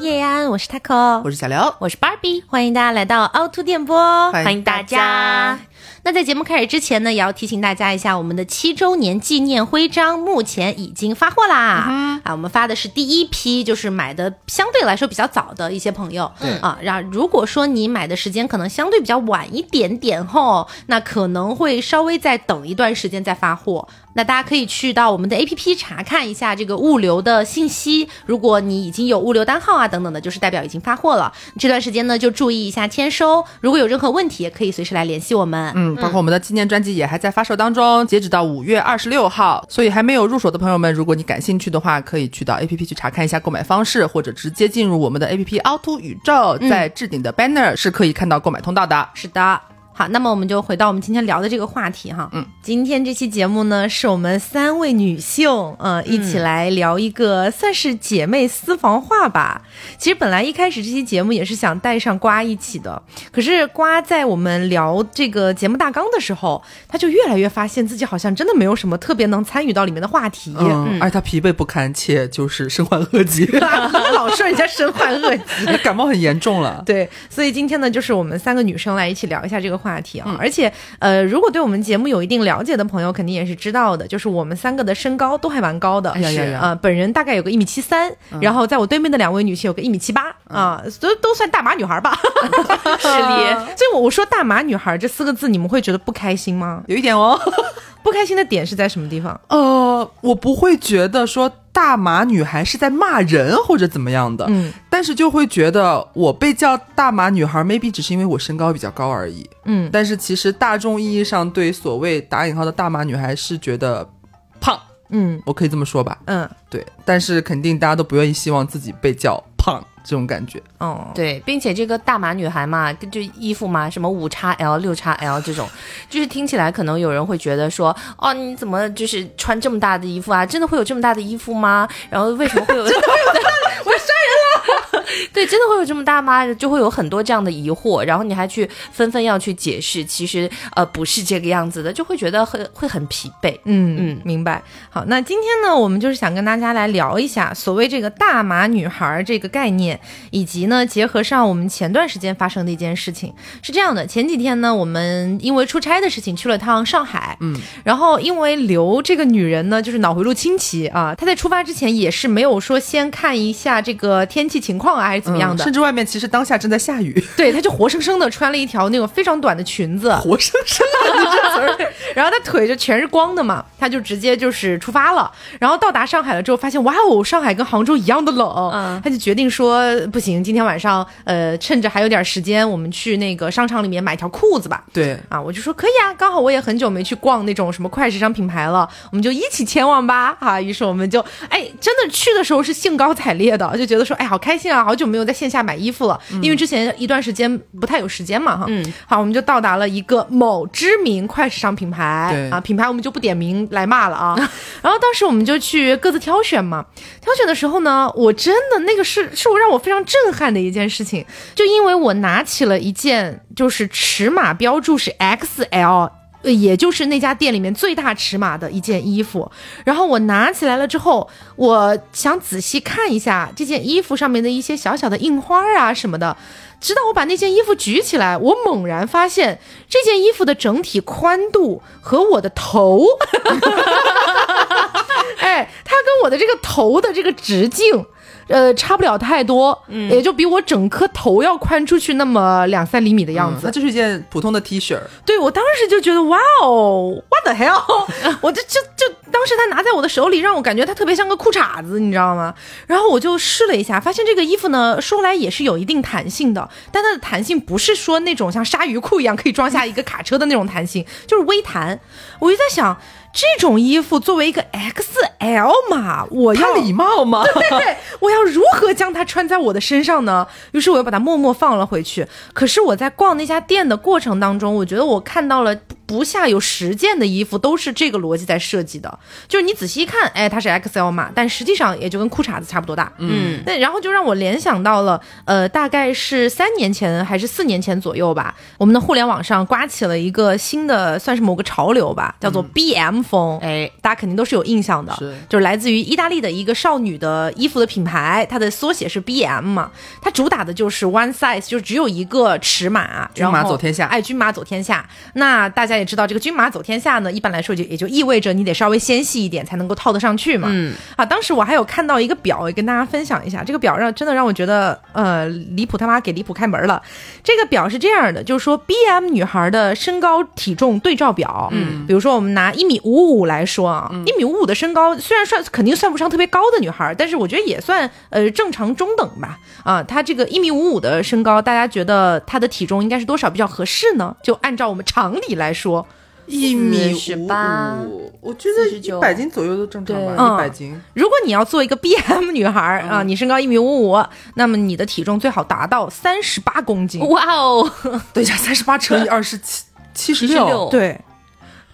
叶安，我是 Taco，我是小刘，我是 Barbie，欢迎大家来到凹凸电波，欢迎大家。那在节目开始之前呢，也要提醒大家一下，我们的七周年纪念徽章目前已经发货啦！啊，我们发的是第一批，就是买的相对来说比较早的一些朋友。对啊，然后如果说你买的时间可能相对比较晚一点点吼，那可能会稍微再等一段时间再发货。那大家可以去到我们的 APP 查看一下这个物流的信息。如果你已经有物流单号啊等等的，就是代表已经发货了。这段时间呢，就注意一下签收。如果有任何问题，也可以随时来联系我们。嗯，包括我们的纪念专辑也还在发售当中，截止到五月二十六号。所以还没有入手的朋友们，如果你感兴趣的话，可以去到 APP 去查看一下购买方式，或者直接进入我们的 APP 凹凸宇宙，在置顶的 banner 是可以看到购买通道的。是的。好，那么我们就回到我们今天聊的这个话题哈。嗯，今天这期节目呢，是我们三位女性，嗯，一起来聊一个算是姐妹私房话吧。其实本来一开始这期节目也是想带上瓜一起的，可是瓜在我们聊这个节目大纲的时候，他就越来越发现自己好像真的没有什么特别能参与到里面的话题，嗯，而且他疲惫不堪，且就是身患恶疾，老说人家身患恶疾，感冒很严重了。对，所以今天呢，就是我们三个女生来一起聊一下这个。话题啊，而且呃，如果对我们节目有一定了解的朋友，肯定也是知道的，就是我们三个的身高都还蛮高的，是啊，本人大概有个一米七三，然后在我对面的两位女性有个一米七八啊，都都算大码女孩吧，实力。所以我我说大码女孩这四个字，你们会觉得不开心吗？有一点哦，不开心的点是在什么地方？呃，我不会觉得说。大码女孩是在骂人或者怎么样的，嗯，但是就会觉得我被叫大码女孩，maybe 只是因为我身高比较高而已，嗯，但是其实大众意义上对所谓打引号的大码女孩是觉得胖，嗯，我可以这么说吧，嗯，对，但是肯定大家都不愿意希望自己被叫胖。这种感觉，嗯，对，并且这个大码女孩嘛，就衣服嘛，什么五叉 L、六叉 L 这种，就是听起来可能有人会觉得说，哦，你怎么就是穿这么大的衣服啊？真的会有这么大的衣服吗？然后为什么会有？真的会有？我要杀人了！对，真的会有这么大吗？就会有很多这样的疑惑，然后你还去纷纷要去解释，其实呃不是这个样子的，就会觉得很会很疲惫。嗯嗯，明白。好，那今天呢，我们就是想跟大家来聊一下所谓这个大码女孩这个概念。以及呢，结合上我们前段时间发生的一件事情，是这样的：前几天呢，我们因为出差的事情去了趟上海，嗯，然后因为刘这个女人呢，就是脑回路清奇啊，她在出发之前也是没有说先看一下这个天气情况啊，还是怎么样的，甚至外面其实当下正在下雨，对，她就活生生的穿了一条那个非常短的裙子，活生生的，然后她腿就全是光的嘛，她就直接就是出发了，然后到达上海了之后，发现哇哦，上海跟杭州一样的冷，嗯，她就决定说。不行，今天晚上，呃，趁着还有点时间，我们去那个商场里面买条裤子吧。对啊，我就说可以啊，刚好我也很久没去逛那种什么快时尚品牌了，我们就一起前往吧。啊，于是我们就，哎，真的去的时候是兴高采烈的，就觉得说，哎，好开心啊，好久没有在线下买衣服了，因为之前一段时间不太有时间嘛，哈。嗯。好，我们就到达了一个某知名快时尚品牌，啊，品牌我们就不点名来骂了啊。然后当时我们就去各自挑选嘛，挑选的时候呢，我真的那个是是我让我非常。震撼的一件事情，就因为我拿起了一件，就是尺码标注是 XL，也就是那家店里面最大尺码的一件衣服。然后我拿起来了之后，我想仔细看一下这件衣服上面的一些小小的印花啊什么的。直到我把那件衣服举起来，我猛然发现这件衣服的整体宽度和我的头，哎，它跟我的这个头的这个直径。呃，差不了太多，也就比我整颗头要宽出去那么两三厘米的样子。它就是一件普通的 T 恤。对，我当时就觉得，哇哦，What the hell！我就就就当时他拿在我的手里，让我感觉它特别像个裤衩子，你知道吗？然后我就试了一下，发现这个衣服呢，说来也是有一定弹性的，但它的弹性不是说那种像鲨鱼裤一样可以装下一个卡车的那种弹性，就是微弹。我就在想。这种衣服作为一个 XL 码，我要礼貌吗？对对对，我要如何将它穿在我的身上呢？于是我又把它默默放了回去。可是我在逛那家店的过程当中，我觉得我看到了不下有十件的衣服都是这个逻辑在设计的。就是你仔细一看，哎，它是 XL 码，但实际上也就跟裤衩子差不多大。嗯，那然后就让我联想到了，呃，大概是三年前还是四年前左右吧，我们的互联网上刮起了一个新的，算是某个潮流吧，叫做 BM 风。哎，大家肯定都是有印象的，就是来自于意大利的一个少女的衣服的品牌，它的缩写是 BM 嘛，它主打的就是 one size，就只有一个尺码，均码走天下。哎，均码走天下。那大家也知道，这个军马走天下呢，一般来说就也就意味着你得稍微纤细一点才能够套得上去嘛。嗯。啊，当时我还有看到一个表，也跟大家分享一下。这个表让真的让我觉得，呃，离谱他妈给离谱开门了。这个表是这样的，就是说 B M 女孩的身高体重对照表。嗯。比如说我们拿一米五五来说啊，一米五五的身高虽然算肯定算不上特别高的女孩，但是我觉得也算呃正常中等吧。啊，她这个一米五五的身高，大家觉得她的体重应该是多少比较合适呢？就按照我们常理来说。一米五八，我觉得一百斤左右都正常吧。一百斤。如果你要做一个 B M 女孩啊，你身高一米五五，那么你的体重最好达到三十八公斤。哇哦，等一下，三十八乘以二十七，七十六。对，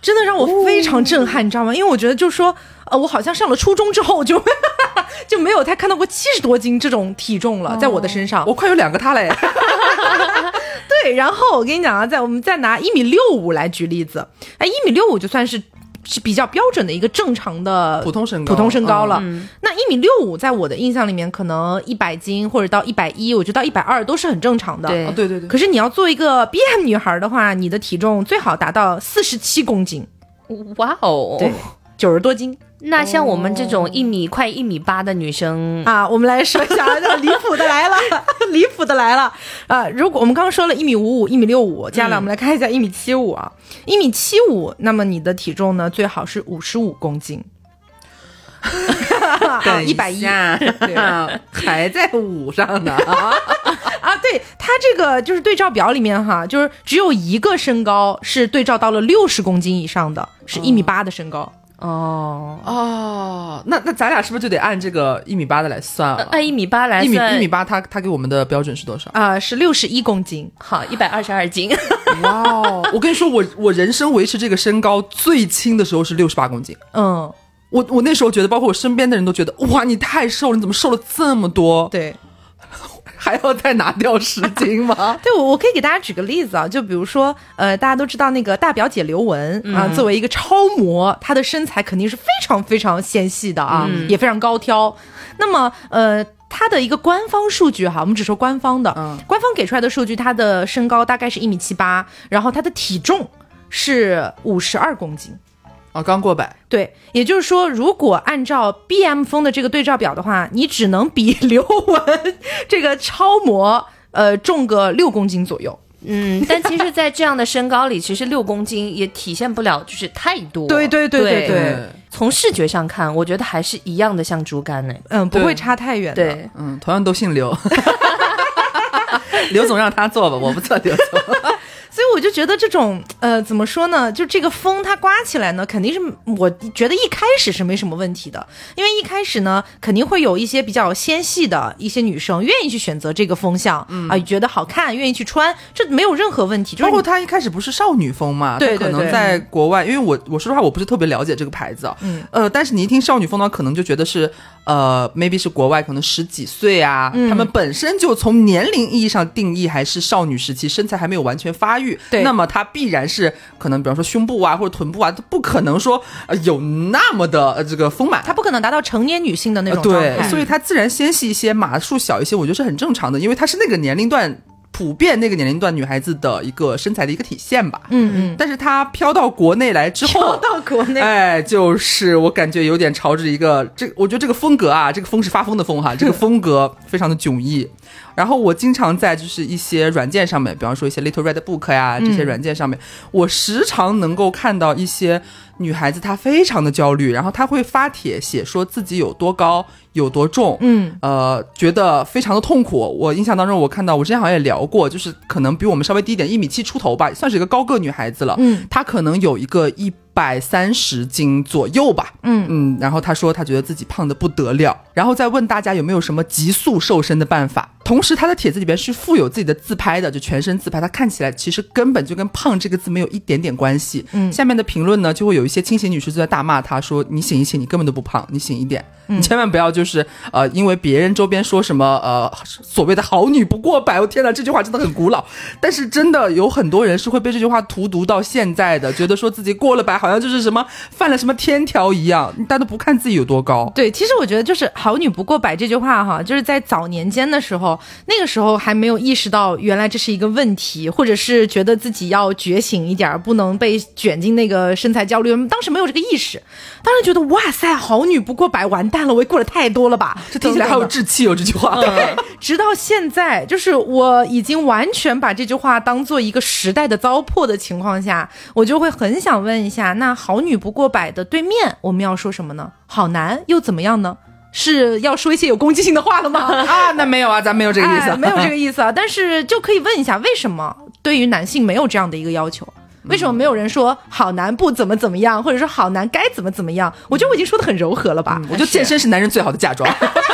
真的让我非常震撼，你知道吗？因为我觉得就是说，呃，我好像上了初中之后就 就没有太看到过七十多斤这种体重了，在我的身上，我快有两个他嘞。对，然后我跟你讲啊，在我们再拿一米六五来举例子，哎，一米六五就算是是比较标准的一个正常的普通身高，普通身高了。那一米六五在我的印象里面，可能一百斤或者到一百一，我觉得到一百二都是很正常的。对对对。可是你要做一个 B M 女孩的话，你的体重最好达到四十七公斤。哇哦，对，九十多斤。那像我们这种一米快一米八的女生啊，我们来说一下，离谱的来了，离谱的来了啊！如果我们刚刚说了一米五五、一米六五，接下来我们来看一下一米七五啊，一米七五，那么你的体重呢，最好是五十五公斤。一百一，还在五上呢啊！对他这个就是对照表里面哈，就是只有一个身高是对照到了六十公斤以上的，是一米八的身高。哦哦哦，那那咱俩是不是就得按这个一米八的来算了？按一米八来算，一米一米八，他他给我们的标准是多少啊？是六十一公斤，好，一百二十二斤。哇哦！我跟你说，我我人生维持这个身高最轻的时候是六十八公斤。嗯，我我那时候觉得，包括我身边的人都觉得，哇，你太瘦了，你怎么瘦了这么多？对。还要再拿掉十斤吗？对，我我可以给大家举个例子啊，就比如说，呃，大家都知道那个大表姐刘雯啊，作为一个超模，她的身材肯定是非常非常纤细的啊，也非常高挑。那么，呃，她的一个官方数据哈，我们只说官方的，官方给出来的数据，她的身高大概是一米七八，然后她的体重是五十二公斤。啊，刚过百，对，也就是说，如果按照 B M 风的这个对照表的话，你只能比 刘雯这个超模，呃，重个六公斤左右。嗯，但其实，在这样的身高里，其实六公斤也体现不了就是太多。对对对对对，从视觉上看，我觉得还是一样的，像猪肝呢。嗯，不会差太远。对，嗯，同样都姓刘，刘总让他做吧，我不做刘总。所以我就觉得这种呃怎么说呢？就这个风它刮起来呢，肯定是我觉得一开始是没什么问题的，因为一开始呢肯定会有一些比较纤细的一些女生愿意去选择这个风向啊，觉得好看，愿意去穿，这没有任何问题。包括它一开始不是少女风嘛？对可能在国外，因为我我说实话我不是特别了解这个牌子，嗯呃，但是你一听少女风呢，可能就觉得是呃 maybe 是国外可能十几岁啊，他们本身就从年龄意义上定义还是少女时期，身材还没有完全发育。对，那么它必然是可能，比方说胸部啊或者臀部啊，它不可能说呃有那么的呃这个丰满，它不可能达到成年女性的那种状态，所以它自然纤细一些，码数小一些，我觉得是很正常的，因为它是那个年龄段普遍那个年龄段女孩子的一个身材的一个体现吧。嗯嗯，但是她飘到国内来之后，飘到国内，哎，就是我感觉有点朝着一个这，我觉得这个风格啊，这个风是发疯的风哈，这个风格非常的迥异。然后我经常在就是一些软件上面，比方说一些 Little Red Book 呀这些软件上面，我时常能够看到一些女孩子她非常的焦虑，然后她会发帖写说自己有多高有多重，嗯，呃，觉得非常的痛苦。我印象当中我看到我之前好像也聊过，就是可能比我们稍微低一点，一米七出头吧，算是一个高个女孩子了，嗯，她可能有一个一百三十斤左右吧。嗯嗯，然后他说他觉得自己胖的不得了，然后再问大家有没有什么急速瘦身的办法。同时，他的帖子里边是附有自己的自拍的，就全身自拍，他看起来其实根本就跟胖这个字没有一点点关系。嗯，下面的评论呢，就会有一些清醒女士就在大骂他，说你醒一醒，你根本都不胖，你醒一点，你千万不要就是呃，因为别人周边说什么呃所谓的好女不过百，我天哪，这句话真的很古老，但是真的有很多人是会被这句话荼毒到现在的，觉得说自己过了百好像就是什么犯了什么天条一样，大家都不看自己有多高。对，其实我觉得就是好女不过百这句话哈，就是在早年间的时候。那个时候还没有意识到原来这是一个问题，或者是觉得自己要觉醒一点，不能被卷进那个身材焦虑。当时没有这个意识，当时觉得哇塞，好女不过百，完蛋了，我也过得太多了吧？这听起来好有志气哦，这句话。对，直到现在，就是我已经完全把这句话当做一个时代的糟粕的情况下，我就会很想问一下，那好女不过百的对面，我们要说什么呢？好男又怎么样呢？是要说一些有攻击性的话了吗？啊，那没有啊，咱没有这个意思，没有这个意思啊。但是就可以问一下，为什么对于男性没有这样的一个要求？为什么没有人说好男不怎么怎么样，或者说好男该怎么怎么样？我觉得我已经说的很柔和了吧？我觉得健身是男人最好的嫁妆。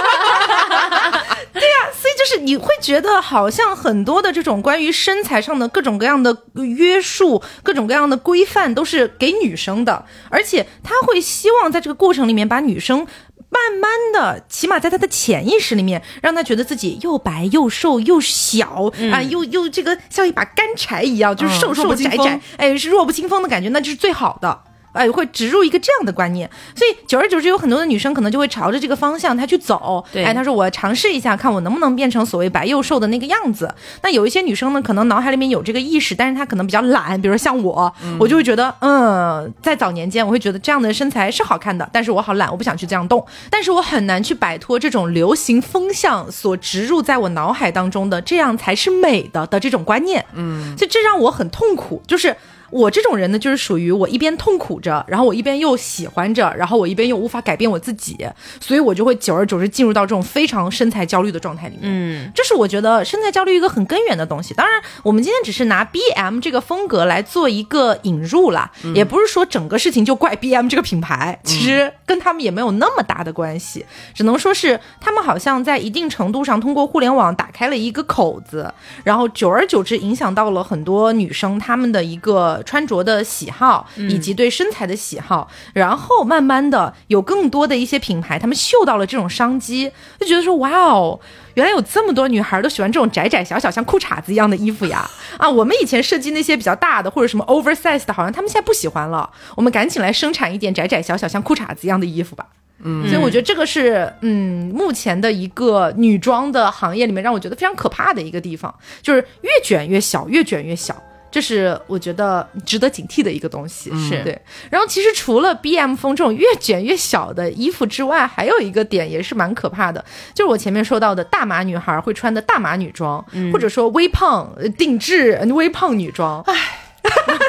你会觉得好像很多的这种关于身材上的各种各样的约束、各种各样的规范都是给女生的，而且他会希望在这个过程里面把女生。慢慢的，起码在他的潜意识里面，让他觉得自己又白又瘦又小啊，又又这个像一把干柴一样，就是瘦瘦窄窄，哎，是弱不禁风的感觉，那就是最好的。哎，会植入一个这样的观念，所以久而久之，有很多的女生可能就会朝着这个方向她去走。对，哎，她说我尝试一下，看我能不能变成所谓白又瘦的那个样子。那有一些女生呢，可能脑海里面有这个意识，但是她可能比较懒，比如说像我，我就会觉得，嗯，在早年间，我会觉得这样的身材是好看的，但是我好懒，我不想去这样动，但是我很难去摆脱这种流行风向所植入在我脑海当中的这样才是美的的这种观念。嗯，所以这让我很痛苦，就是。我这种人呢，就是属于我一边痛苦着，然后我一边又喜欢着，然后我一边又无法改变我自己，所以我就会久而久之进入到这种非常身材焦虑的状态里面。嗯，这是我觉得身材焦虑一个很根源的东西。当然，我们今天只是拿 B M 这个风格来做一个引入啦，也不是说整个事情就怪 B M 这个品牌，其实跟他们也没有那么大的关系，只能说是他们好像在一定程度上通过互联网打开了一个口子，然后久而久之影响到了很多女生她们的一个。穿着的喜好以及对身材的喜好，然后慢慢的有更多的一些品牌，他们嗅到了这种商机，就觉得说哇哦，原来有这么多女孩都喜欢这种窄窄小小像裤衩子一样的衣服呀！啊，我们以前设计那些比较大的或者什么 oversize 的，好像他们现在不喜欢了。我们赶紧来生产一点窄窄小小像裤衩子一样的衣服吧。嗯，所以我觉得这个是嗯，目前的一个女装的行业里面让我觉得非常可怕的一个地方，就是越卷越小，越卷越小。这是我觉得值得警惕的一个东西，是对。然后其实除了 B M 风这种越卷越小的衣服之外，还有一个点也是蛮可怕的，就是我前面说到的大码女孩会穿的大码女装，或者说微胖定制微胖女装。唉。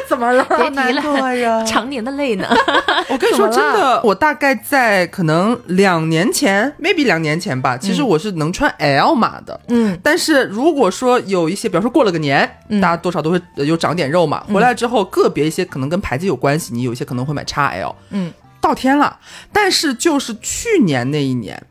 怎么了？别提了，常年的累呢。我跟你说真的，我大概在可能两年前，maybe 两年前吧，其实我是能穿 L 码的。嗯，但是如果说有一些，比方说过了个年，大家多少都会有长点肉嘛，回来之后个别一些可能跟牌子有关系，你有一些可能会买 XL。嗯，到天了。但是就是去年那一年。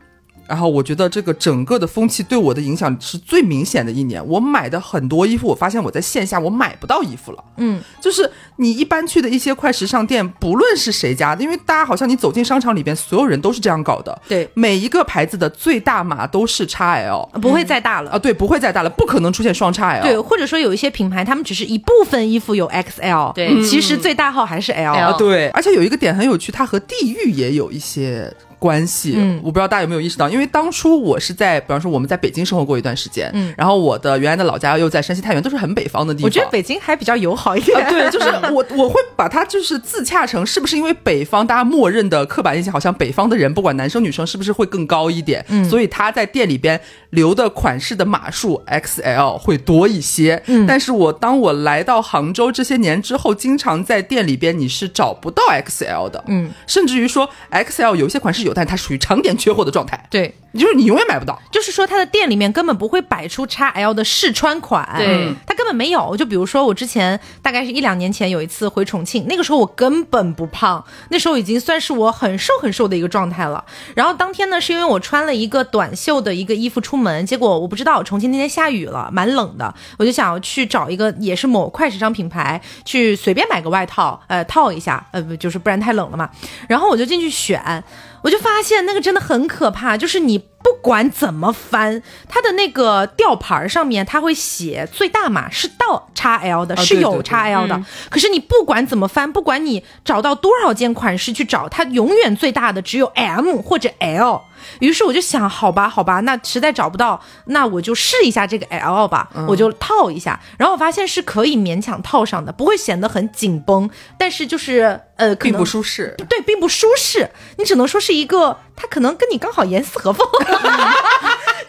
然后我觉得这个整个的风气对我的影响是最明显的一年。我买的很多衣服，我发现我在线下我买不到衣服了。嗯，就是你一般去的一些快时尚店，不论是谁家的，因为大家好像你走进商场里边，所有人都是这样搞的。对，每一个牌子的最大码都是 XL，不会再大了啊。对，不会再大了，不可能出现双 XL。对，或者说有一些品牌，他们只是一部分衣服有 XL，对，其实最大号还是 L。对，而且有一个点很有趣，它和地域也有一些。关系，嗯，我不知道大家有没有意识到，因为当初我是在，比方说我们在北京生活过一段时间，嗯，然后我的原来的老家又在山西太原，都是很北方的地方。我觉得北京还比较友好一点，对，就是 我我会把它就是自洽成，是不是因为北方大家默认的刻板印象，好像北方的人不管男生女生是不是会更高一点，嗯，所以他在店里边留的款式的码数 XL 会多一些，嗯，但是我当我来到杭州这些年之后，经常在店里边你是找不到 XL 的，嗯，甚至于说 XL 有些款式有。但它属于常年缺货的状态。对，就是你永远买不到。就是说，它的店里面根本不会摆出 XL 的试穿款，对，它根本没有。就比如说，我之前大概是一两年前有一次回重庆，那个时候我根本不胖，那时候已经算是我很瘦很瘦的一个状态了。然后当天呢，是因为我穿了一个短袖的一个衣服出门，结果我不知道重庆那天下雨了，蛮冷的，我就想要去找一个也是某快时尚品牌去随便买个外套，呃，套一下，呃，不就是不然太冷了嘛。然后我就进去选。我就发现那个真的很可怕，就是你不管怎么翻，它的那个吊牌上面它会写最大码是到 XL 的，是有 XL 的。可是你不管怎么翻，不管你找到多少件款式去找，它永远最大的只有 M 或者 L。于是我就想，好吧，好吧，那实在找不到，那我就试一下这个 L 吧，我就套一下。然后我发现是可以勉强套上的，不会显得很紧绷，但是就是呃，并不舒适。对，并不舒适。你只能说是一个，它可能跟你刚好严丝合缝。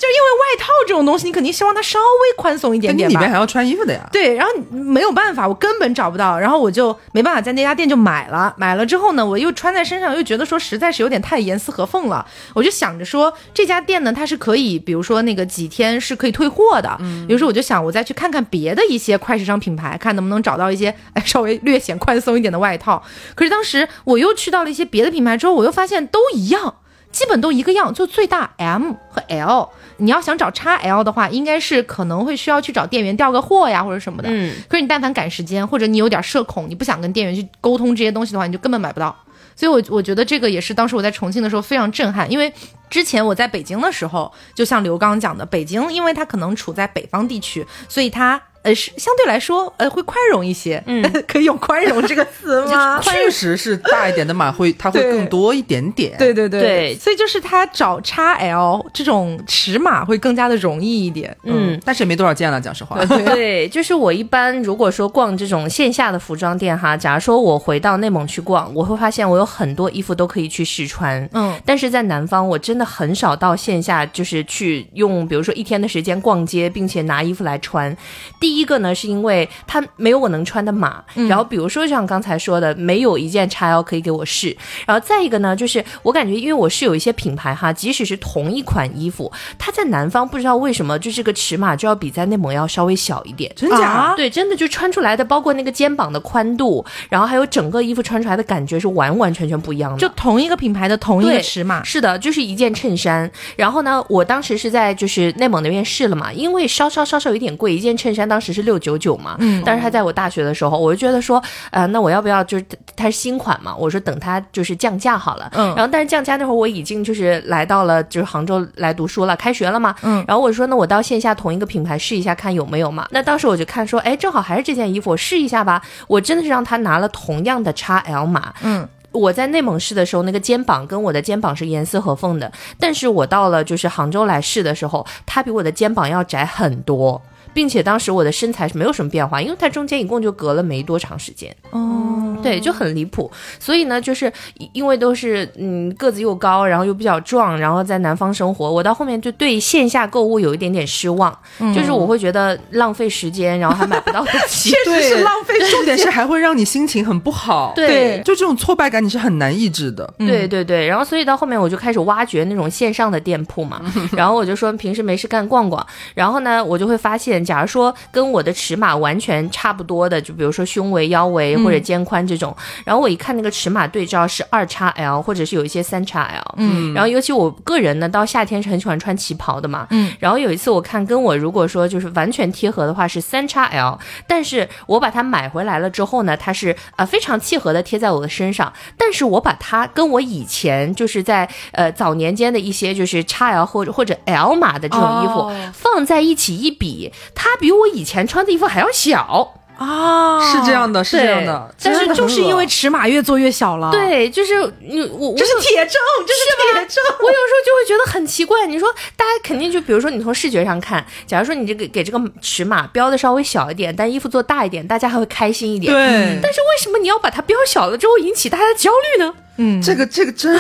就是因为外套这种东西，你肯定希望它稍微宽松一点点吧。你里面还要穿衣服的呀。对，然后没有办法，我根本找不到，然后我就没办法在那家店就买了。买了之后呢，我又穿在身上，又觉得说实在是有点太严丝合缝了。我就想着说这家店呢，它是可以，比如说那个几天是可以退货的。嗯。比如说我就想我再去看看别的一些快时尚品牌，看能不能找到一些哎 稍微略显宽松一点的外套。可是当时我又去到了一些别的品牌之后，我又发现都一样。基本都一个样，就最大 M 和 L。你要想找 XL 的话，应该是可能会需要去找店员调个货呀，或者什么的。嗯。可是你但凡赶时间，或者你有点社恐，你不想跟店员去沟通这些东西的话，你就根本买不到。所以，我我觉得这个也是当时我在重庆的时候非常震撼，因为之前我在北京的时候，就像刘刚讲的，北京因为它可能处在北方地区，所以它。呃，是相对来说，呃，会宽容一些。嗯，可以用宽容这个词吗？确实是大一点的码会，它会更多一点点。对对对，对所以就是它找 XL 这种尺码会更加的容易一点。嗯，但是也没多少件了，讲实话。对，就是我一般如果说逛这种线下的服装店哈，假如说我回到内蒙去逛，我会发现我有很多衣服都可以去试穿。嗯，但是在南方，我真的很少到线下，就是去用，比如说一天的时间逛街，并且拿衣服来穿。第第一个呢，是因为它没有我能穿的码，然后比如说像刚才说的，没有一件 XL 可以给我试，然后再一个呢，就是我感觉，因为我是有一些品牌哈，即使是同一款衣服，它在南方不知道为什么就这个尺码就要比在内蒙要稍微小一点，真假？对，真的就穿出来的，包括那个肩膀的宽度，然后还有整个衣服穿出来的感觉是完完全全不一样的。就同一个品牌的同一个尺码，是的，就是一件衬衫。然后呢，我当时是在就是内蒙那边试了嘛，因为稍稍稍稍有点贵，一件衬衫当。当时是六九九嘛，嗯，但是他在我大学的时候，我就觉得说，呃，那我要不要就是它是新款嘛？我说等它就是降价好了，嗯，然后但是降价那会儿我已经就是来到了就是杭州来读书了，开学了嘛，嗯，然后我说那我到线下同一个品牌试一下看有没有嘛？那当时我就看说，哎，正好还是这件衣服，我试一下吧。我真的是让他拿了同样的 XL 码，嗯，我在内蒙试的时候，那个肩膀跟我的肩膀是严丝合缝的，但是我到了就是杭州来试的时候，它比我的肩膀要窄很多。并且当时我的身材是没有什么变化，因为它中间一共就隔了没多长时间。哦，对，就很离谱。所以呢，就是因为都是嗯个子又高，然后又比较壮，然后在南方生活，我到后面就对线下购物有一点点失望，就是我会觉得浪费时间，然后还买不到东西，确实是浪费。重点是还会让你心情很不好。对，就这种挫败感你是很难抑制的。对对对，然后所以到后面我就开始挖掘那种线上的店铺嘛，然后我就说平时没事干逛逛，然后呢我就会发现。假如说跟我的尺码完全差不多的，就比如说胸围、腰围或者肩宽这种，然后我一看那个尺码对照是二叉 L，或者是有一些三叉 L，嗯，然后尤其我个人呢，到夏天是很喜欢穿旗袍的嘛，嗯，然后有一次我看跟我如果说就是完全贴合的话是三叉 L，但是我把它买回来了之后呢，它是呃非常契合的贴在我的身上，但是我把它跟我以前就是在呃早年间的一些就是叉 L 或者或者 L 码的这种衣服放在一起一比。它比我以前穿的衣服还要小啊！是这样的，是这样的，但是就是因为尺码越做越小了。对，就是你我这是铁证，这是铁证。我有时候就会觉得很奇怪。你说大家肯定就比如说你从视觉上看，假如说你这个给这个尺码标的稍微小一点，但衣服做大一点，大家还会开心一点。对，但是为什么你要把它标小了之后引起大家的焦虑呢？嗯，这个这个真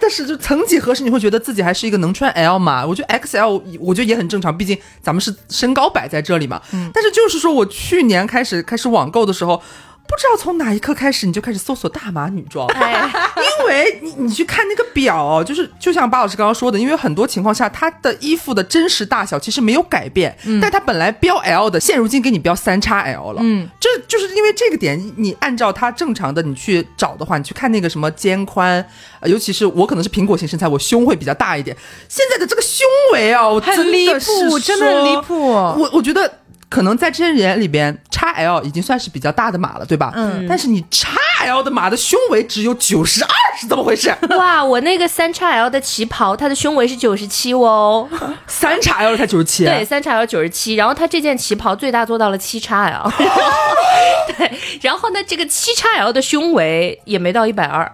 的是就曾几何时，你会觉得自己还是一个能穿 L 码，我觉得 XL 我觉得也很正常，毕竟咱们是身高摆在这里嘛。嗯，但是就是说我去年开始开始网购的时候。不知道从哪一刻开始，你就开始搜索大码女装，因为你你去看那个表，就是就像巴老师刚刚说的，因为很多情况下，它的衣服的真实大小其实没有改变，但它本来标 L 的，现如今给你标三叉 L 了，嗯，这就是因为这个点，你按照它正常的你去找的话，你去看那个什么肩宽，尤其是我可能是苹果型身材，我胸会比较大一点，现在的这个胸围啊，我很离谱，真的很离谱，我我觉得。可能在这些人里边，x L 已经算是比较大的码了，对吧？嗯。但是你 x L 的码的胸围只有九十二，是怎么回事？哇，我那个三 x L 的旗袍，它的胸围是九十七哦。三 x L 才九十七。对，三 x L 九十七。然后它这件旗袍最大做到了七 x L。对。然后呢，这个七 x L 的胸围也没到一百二。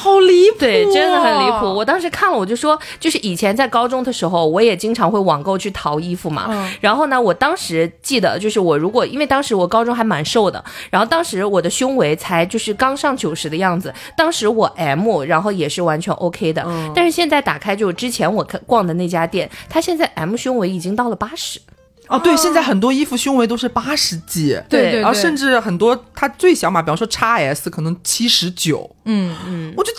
好离谱，对，真的很离谱。我当时看了，我就说，就是以前在高中的时候，我也经常会网购去淘衣服嘛。然后呢，我当时记得，就是我如果因为当时我高中还蛮瘦的，然后当时我的胸围才就是刚上九十的样子，当时我 M，然后也是完全 OK 的。但是现在打开就之前我看逛的那家店，它现在 M 胸围已经到了八十。哦，对，现在很多衣服胸围都是八十几，对，然后甚至很多它最小码，比方说 x S 可能七十九，嗯嗯，我觉得。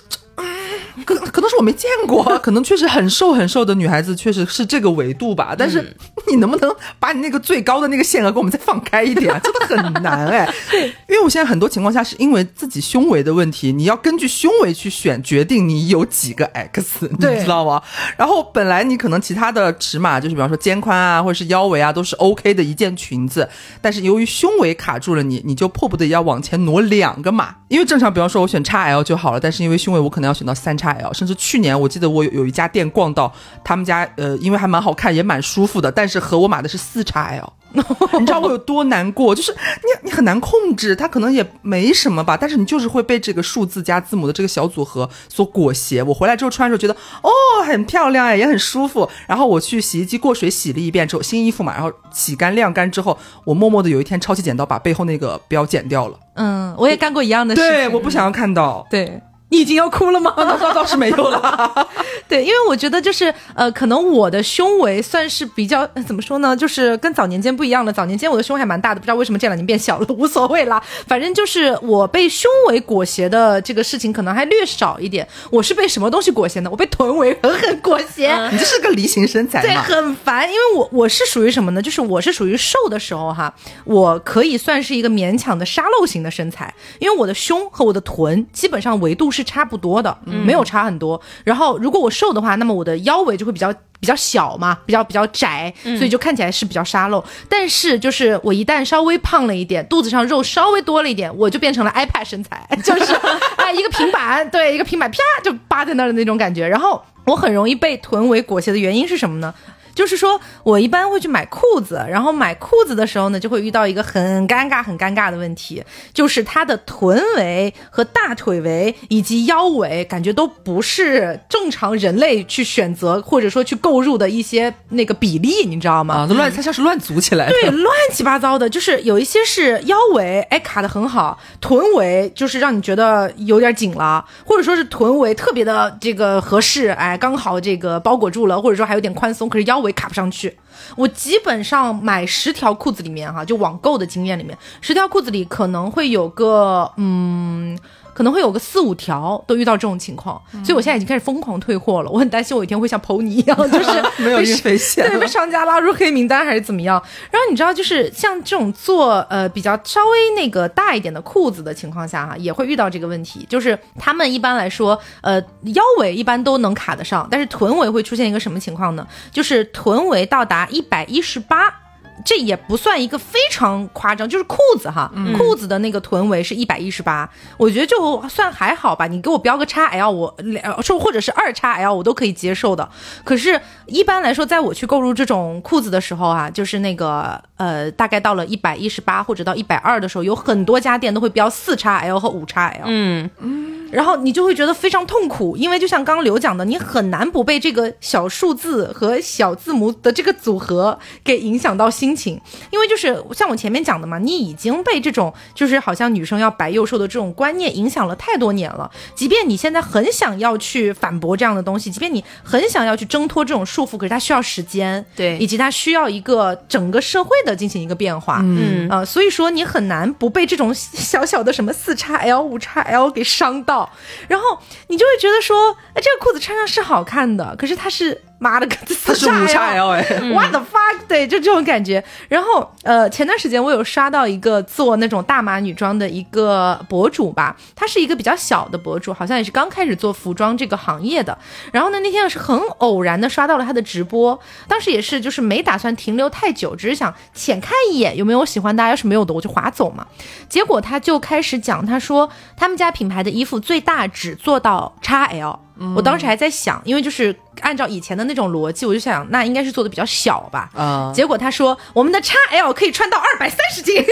可可能是我没见过，可能确实很瘦很瘦的女孩子确实是这个维度吧。但是 你能不能把你那个最高的那个限额给我们再放开一点？真的很难哎。对，因为我现在很多情况下是因为自己胸围的问题，你要根据胸围去选决定你有几个 X，你知道吗？然后本来你可能其他的尺码就是比方说肩宽啊或者是腰围啊都是 OK 的一件裙子，但是由于胸围卡住了你，你就迫不得已要往前挪两个码。因为正常比方说我选 x L 就好了，但是因为胸围我可能要选到三叉 L，甚至去年我记得我有有一家店逛到，他们家呃，因为还蛮好看，也蛮舒服的，但是和我买的是四叉 L。你知道我有多难过？就是你，你很难控制，它可能也没什么吧，但是你就是会被这个数字加字母的这个小组合所裹挟。我回来之后穿的时候觉得，哦，很漂亮哎，也很舒服。然后我去洗衣机过水洗了一遍之后，新衣服嘛，然后洗干晾干之后，我默默的有一天抄起剪刀把背后那个标剪掉了。嗯，我也干过一样的事。对，我不想要看到。对。你已经要哭了吗？那倒倒是没有了。对，因为我觉得就是呃，可能我的胸围算是比较怎么说呢，就是跟早年间不一样了。早年间我的胸还蛮大的，不知道为什么这两年变小了，无所谓啦。反正就是我被胸围裹挟的这个事情可能还略少一点。我是被什么东西裹挟呢？我被臀围狠狠裹挟。你这是个梨形身材对，很烦。因为我我是属于什么呢？就是我是属于瘦的时候哈，我可以算是一个勉强的沙漏型的身材，因为我的胸和我的臀基本上维度是。是差不多的，没有差很多。然后如果我瘦的话，那么我的腰围就会比较比较小嘛，比较比较窄，所以就看起来是比较沙漏。但是就是我一旦稍微胖了一点，肚子上肉稍微多了一点，我就变成了 iPad 身材，就是哎一个平板，对，一个平板啪就扒在那儿的那种感觉。然后我很容易被臀围裹挟的原因是什么呢？就是说，我一般会去买裤子，然后买裤子的时候呢，就会遇到一个很尴尬、很尴尬的问题，就是它的臀围和大腿围以及腰围，感觉都不是正常人类去选择或者说去购入的一些那个比例，你知道吗？啊，都乱，它像是乱组起来的。对，乱七八糟的，就是有一些是腰围，哎，卡的很好，臀围就是让你觉得有点紧了，或者说是臀围特别的这个合适，哎，刚好这个包裹住了，或者说还有点宽松，可是腰。围卡不上去，我基本上买十条裤子里面哈，就网购的经验里面，十条裤子里可能会有个嗯。可能会有个四五条都遇到这种情况，所以我现在已经开始疯狂退货了。我很担心我一天会像 PONY 一样，就是没有运费险，对，被商家拉入黑名单还是怎么样。然后你知道，就是像这种做呃比较稍微那个大一点的裤子的情况下哈，也会遇到这个问题，就是他们一般来说呃腰围一般都能卡得上，但是臀围会出现一个什么情况呢？就是臀围到达一百一十八。这也不算一个非常夸张，就是裤子哈，裤子的那个臀围是一百一十八，我觉得就算还好吧。你给我标个叉 L，我说或者是二叉 L，我都可以接受的。可是，一般来说，在我去购入这种裤子的时候啊，就是那个呃，大概到了一百一十八或者到一百二的时候，有很多家店都会标四叉 L 和五叉 L。嗯嗯。然后你就会觉得非常痛苦，因为就像刚刚刘讲的，你很难不被这个小数字和小字母的这个组合给影响到心情，因为就是像我前面讲的嘛，你已经被这种就是好像女生要白幼瘦的这种观念影响了太多年了，即便你现在很想要去反驳这样的东西，即便你很想要去挣脱这种束缚，可是它需要时间，对，以及它需要一个整个社会的进行一个变化，嗯啊，所以说你很难不被这种小小的什么四叉 L 五叉 L 给伤到。然后你就会觉得说，哎，这个裤子穿上是好看的，可是它是。妈的，四叉 L 哎，What the fuck？对，就这种感觉。然后，呃，前段时间我有刷到一个做那种大码女装的一个博主吧，他是一个比较小的博主，好像也是刚开始做服装这个行业的。然后呢，那天是很偶然的刷到了他的直播，当时也是就是没打算停留太久，只是想浅看一眼有没有喜欢，大家要是没有的我就划走嘛。结果他就开始讲，他说他们家品牌的衣服最大只做到 XL。我当时还在想，因为就是按照以前的那种逻辑，我就想那应该是做的比较小吧。啊，结果他说我们的 XL 可以穿到二百三十斤。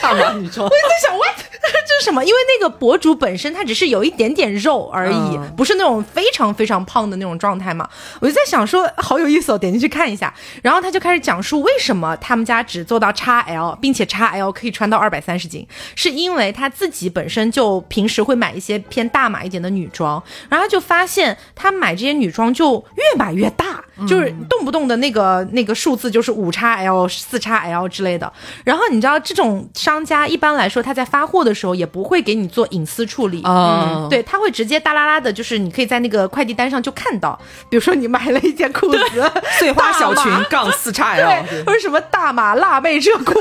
大码女装，我就在想，what 这 是什么？因为那个博主本身他只是有一点点肉而已，不是那种非常非常胖的那种状态嘛。我就在想说，好有意思哦，点进去看一下。然后他就开始讲述为什么他们家只做到 XL，并且 XL 可以穿到二百三十斤，是因为他自己本身就平时会买一些偏大码一点的女。装，然后他就发现他买这些女装就越买越大，就是动不动的那个那个数字就是五 XL、四 XL 之类的。然后你知道这种商家一般来说他在发货的时候也不会给你做隐私处理。嗯，对他会直接哒啦啦的，就是你可以在那个快递单上就看到，比如说你买了一件裤子，碎花小裙杠四叉 L，或者什么大码辣妹热裤。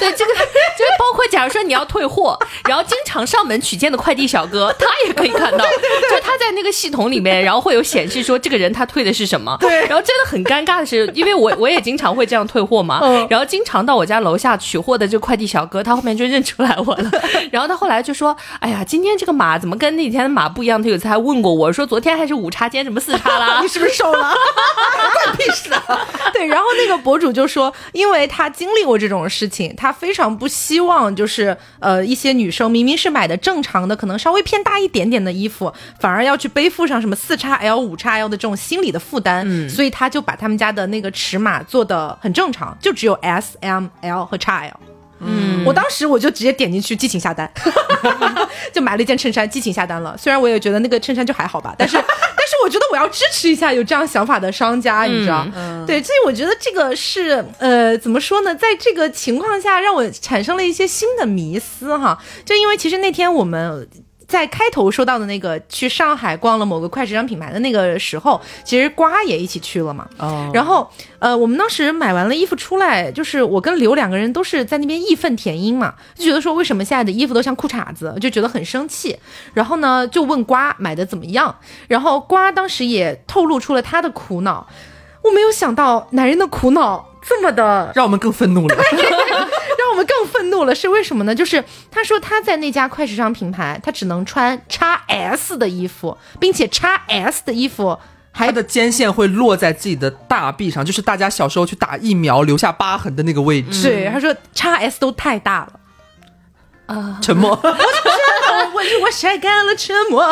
对这个，就是包括假如说你要退货，然后经常上门取件的快递小哥，他也可以看到，就他在那个系统里面，然后会有显示说这个人他退的是什么。对，然后真的很尴尬的是，因为我我也经常会这样退货嘛，然后经常到我家楼下取货的这个快递小哥，他后面就认出来我了，然后他后来就说：“哎呀，今天这个码怎么跟那天的码不一样？”他有次还问过我说：“昨天还是五叉，今天怎么四叉啦？你是不是瘦了？关屁事啊！”对，然后那个博主就说，因为他经历过这种事情，他。非常不希望，就是呃，一些女生明明是买的正常的，可能稍微偏大一点点的衣服，反而要去背负上什么四叉 L、五叉 L 的这种心理的负担。嗯，所以他就把他们家的那个尺码做的很正常，就只有 S、M、L 和叉 L。嗯，我当时我就直接点进去激情下单，就买了一件衬衫，激情下单了。虽然我也觉得那个衬衫就还好吧，但是 但是我觉得我要支持一下有这样想法的商家，你知道？对，所以我觉得这个是呃，怎么说呢？在这个情况下，让我产生了一些新的迷思哈。就因为其实那天我们。在开头说到的那个去上海逛了某个快时尚品牌的那个时候，其实瓜也一起去了嘛。哦。然后，呃，我们当时买完了衣服出来，就是我跟刘两个人都是在那边义愤填膺嘛，就觉得说为什么现在的衣服都像裤衩子，就觉得很生气。然后呢，就问瓜买的怎么样。然后瓜当时也透露出了他的苦恼。我没有想到男人的苦恼这么的让我们更愤怒了。让我们更愤怒了，是为什么呢？就是他说他在那家快时尚品牌，他只能穿 XS 的衣服，并且 XS 的衣服，他的肩线会落在自己的大臂上，就是大家小时候去打疫苗留下疤痕的那个位置。对，他说 XS 都太大了。啊，沉默。我我晒干了沉默，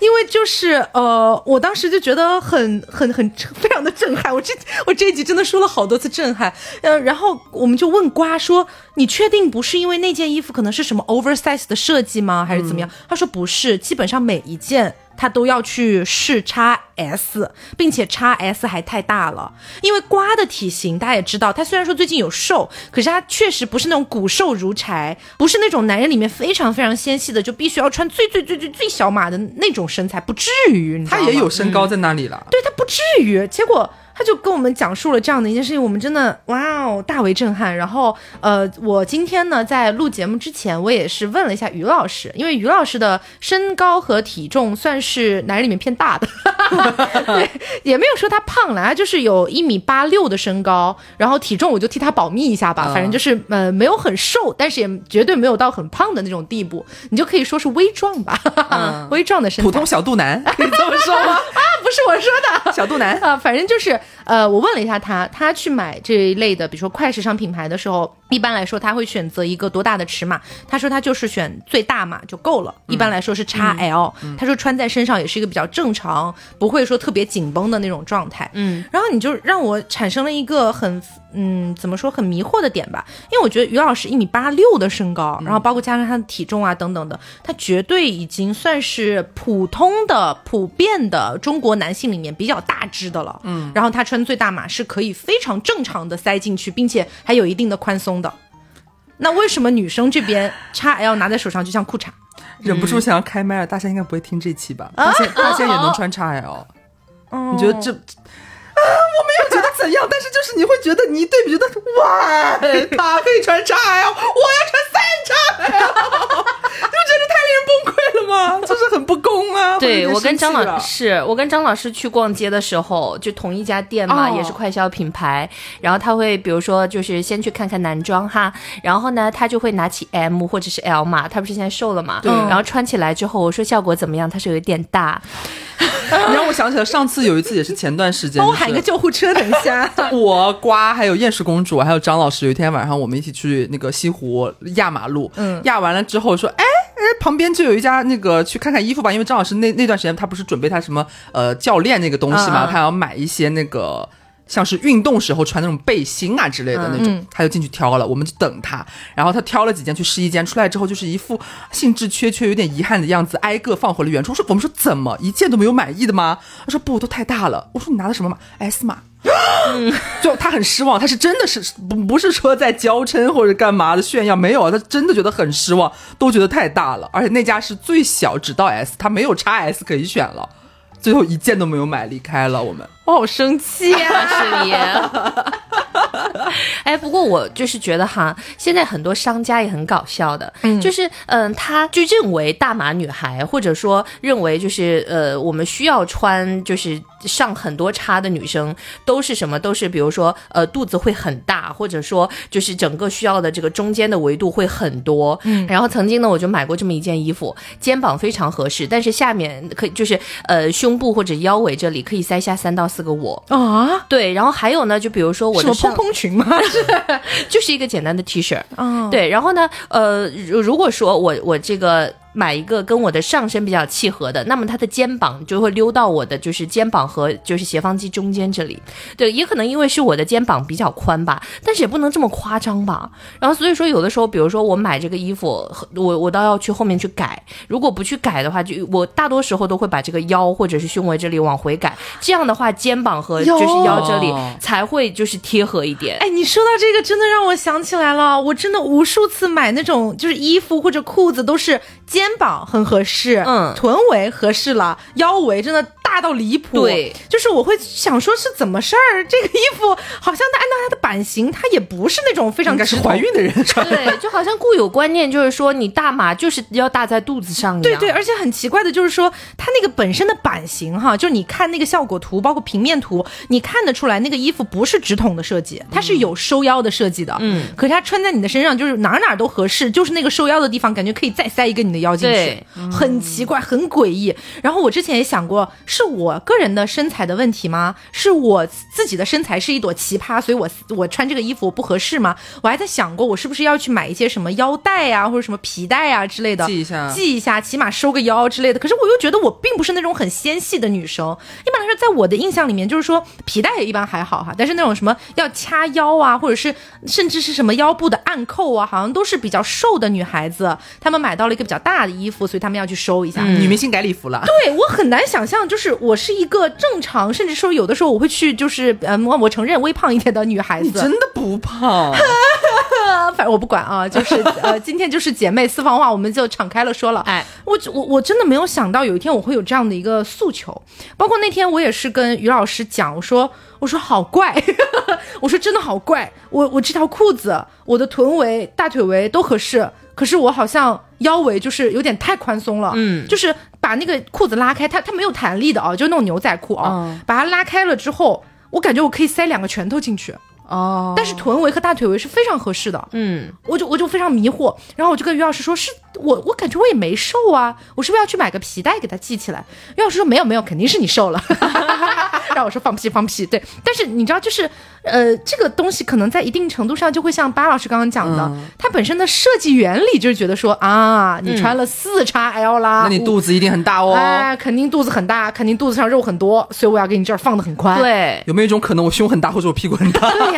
因为就是呃，我当时就觉得很很很非常的震撼。我这我这一集真的说了好多次震撼。呃，然后我们就问瓜说：“你确定不是因为那件衣服可能是什么 oversize 的设计吗？还是怎么样？”他说：“不是，基本上每一件。”他都要去试 x S，并且 x S 还太大了，因为瓜的体型大家也知道，他虽然说最近有瘦，可是他确实不是那种骨瘦如柴，不是那种男人里面非常非常纤细的，就必须要穿最最最最最小码的那种身材，不至于。他也有身高在那里了，对他不至于。结果。他就跟我们讲述了这样的一件事情，我们真的哇哦大为震撼。然后呃，我今天呢在录节目之前，我也是问了一下于老师，因为于老师的身高和体重算是男人里面偏大的，对，也没有说他胖了，他就是有一米八六的身高，然后体重我就替他保密一下吧，反正就是呃没有很瘦，但是也绝对没有到很胖的那种地步，你就可以说是微壮吧，微壮的身材，普通小肚腩，可以这么说吗？啊，不是我说的小肚腩啊，反正就是。呃，我问了一下他，他去买这一类的，比如说快时尚品牌的时候，一般来说他会选择一个多大的尺码？他说他就是选最大码就够了，一般来说是 XL。他说穿在身上也是一个比较正常，不会说特别紧绷的那种状态。嗯，然后你就让我产生了一个很。嗯，怎么说很迷惑的点吧？因为我觉得于老师一米八六的身高，然后包括加上他的体重啊等等的，他绝对已经算是普通的、普遍的中国男性里面比较大只的了。嗯，然后他穿最大码是可以非常正常的塞进去，并且还有一定的宽松的。那为什么女生这边 x L 拿在手上就像裤衩？忍不住想要开麦了，大家应该不会听这期吧？大仙大仙也能穿 x L，你觉得这？啊我没有觉得怎样，但是就是你会觉得你一对比觉得哇，他可以穿 XL，我要穿三 XL，就 觉得太令人崩溃了吗？这是很不公啊！对我跟张老师，我跟张老师去逛街的时候，就同一家店嘛，也是快消品牌。然后他会比如说就是先去看看男装哈，然后呢他就会拿起 M 或者是 L 码，他不是现在瘦了嘛？对。然后穿起来之后，我说效果怎么样？他说有点大。你让我想起了上次有一次也是前段时间，帮我喊个救护车，等一下。我瓜还有厌食公主还有张老师，有一天晚上我们一起去那个西湖压马路，嗯，压完了之后说，哎哎，旁边就有一家那个去看看衣服吧，因为张老师那那段时间他不是准备他什么呃教练那个东西嘛，他要买一些那个。像是运动时候穿那种背心啊之类的那种，他就进去挑了，我们就等他。然后他挑了几件去试衣间，出来之后就是一副兴致缺缺、有点遗憾的样子，挨个放回了原处。我说：“我们说怎么一件都没有满意的吗？”他说：“不，都太大了。”我说：“你拿的什么码？S 码。” 就他很失望，他是真的是不不是说在娇嗔或者干嘛的炫耀，没有，他真的觉得很失望，都觉得太大了，而且那家是最小，只到 S，他没有 x S 可以选了。最后一件都没有买，离开了。我们我好生气啊，沈爷。哎，不过我就是觉得哈，现在很多商家也很搞笑的，嗯就是嗯，他就认为大码女孩，或者说认为就是呃，我们需要穿就是上很多叉的女生，都是什么？都是比如说呃，肚子会很大，或者说就是整个需要的这个中间的维度会很多。嗯，然后曾经呢，我就买过这么一件衣服，肩膀非常合适，但是下面可以就是呃胸部或者腰围这里可以塞下三到四个我啊。对，然后还有呢，就比如说我的蓬蓬裙吗？就是一个简单的 T 恤，嗯，对，然后呢，呃，如果说我我这个。买一个跟我的上身比较契合的，那么它的肩膀就会溜到我的就是肩膀和就是斜方肌中间这里。对，也可能因为是我的肩膀比较宽吧，但是也不能这么夸张吧。然后所以说有的时候，比如说我买这个衣服，我我倒要去后面去改。如果不去改的话，就我大多时候都会把这个腰或者是胸围这里往回改。这样的话，肩膀和就是腰这里才会就是贴合一点。哎，你说到这个，真的让我想起来了，我真的无数次买那种就是衣服或者裤子都是肩。膀很合适，嗯，臀围合适了，腰围真的。大到离谱，对，就是我会想说，是怎么事儿？这个衣服好像按照它的版型，它也不是那种非常应该是怀孕的人穿，对，就好像固有观念就是说，你大码就是要大在肚子上对对，而且很奇怪的就是说，它那个本身的版型哈，就你看那个效果图，包括平面图，你看得出来那个衣服不是直筒的设计，它是有收腰的设计的，嗯，可是它穿在你的身上就是哪哪都合适，就是那个收腰的地方，感觉可以再塞一个你的腰进去，很奇怪，很诡异。然后我之前也想过。是我个人的身材的问题吗？是我自己的身材是一朵奇葩，所以我我穿这个衣服不合适吗？我还在想过，我是不是要去买一些什么腰带呀，或者什么皮带呀之类的，系一下，系一下，起码收个腰之类的。可是我又觉得我并不是那种很纤细的女生。一般来说，在我的印象里面，就是说皮带也一般还好哈，但是那种什么要掐腰啊，或者是甚至是什么腰部的暗扣啊，好像都是比较瘦的女孩子，她们买到了一个比较大的衣服，所以他们要去收一下。女明星改礼服了，对我很难想象，就是。我是一个正常，甚至说有的时候我会去，就是嗯，我承认微胖一点的女孩子，真的不胖，反正我不管啊，就是呃，今天就是姐妹私房话，我们就敞开了说了。哎，我我我真的没有想到有一天我会有这样的一个诉求，包括那天我也是跟于老师讲，我说我说好怪，我说真的好怪，我我这条裤子，我的臀围、大腿围都合适。可是我好像腰围就是有点太宽松了，嗯，就是把那个裤子拉开，它它没有弹力的啊，就那种牛仔裤啊，把它拉开了之后，我感觉我可以塞两个拳头进去。哦，但是臀围和大腿围是非常合适的，嗯，我就我就非常迷惑，然后我就跟于老师说，是我我感觉我也没瘦啊，我是不是要去买个皮带给它系起来？于老师说没有没有，肯定是你瘦了，让我说放屁放屁。对，但是你知道，就是呃，这个东西可能在一定程度上就会像巴老师刚刚讲的，它本身的设计原理就是觉得说啊，你穿了四叉 L 啦，那你肚子一定很大哦，哎，肯定肚子很大，肯定肚子上肉很多，所以我要给你这儿放的很宽。对，有没有一种可能我胸很大或者我屁股很大？对呀，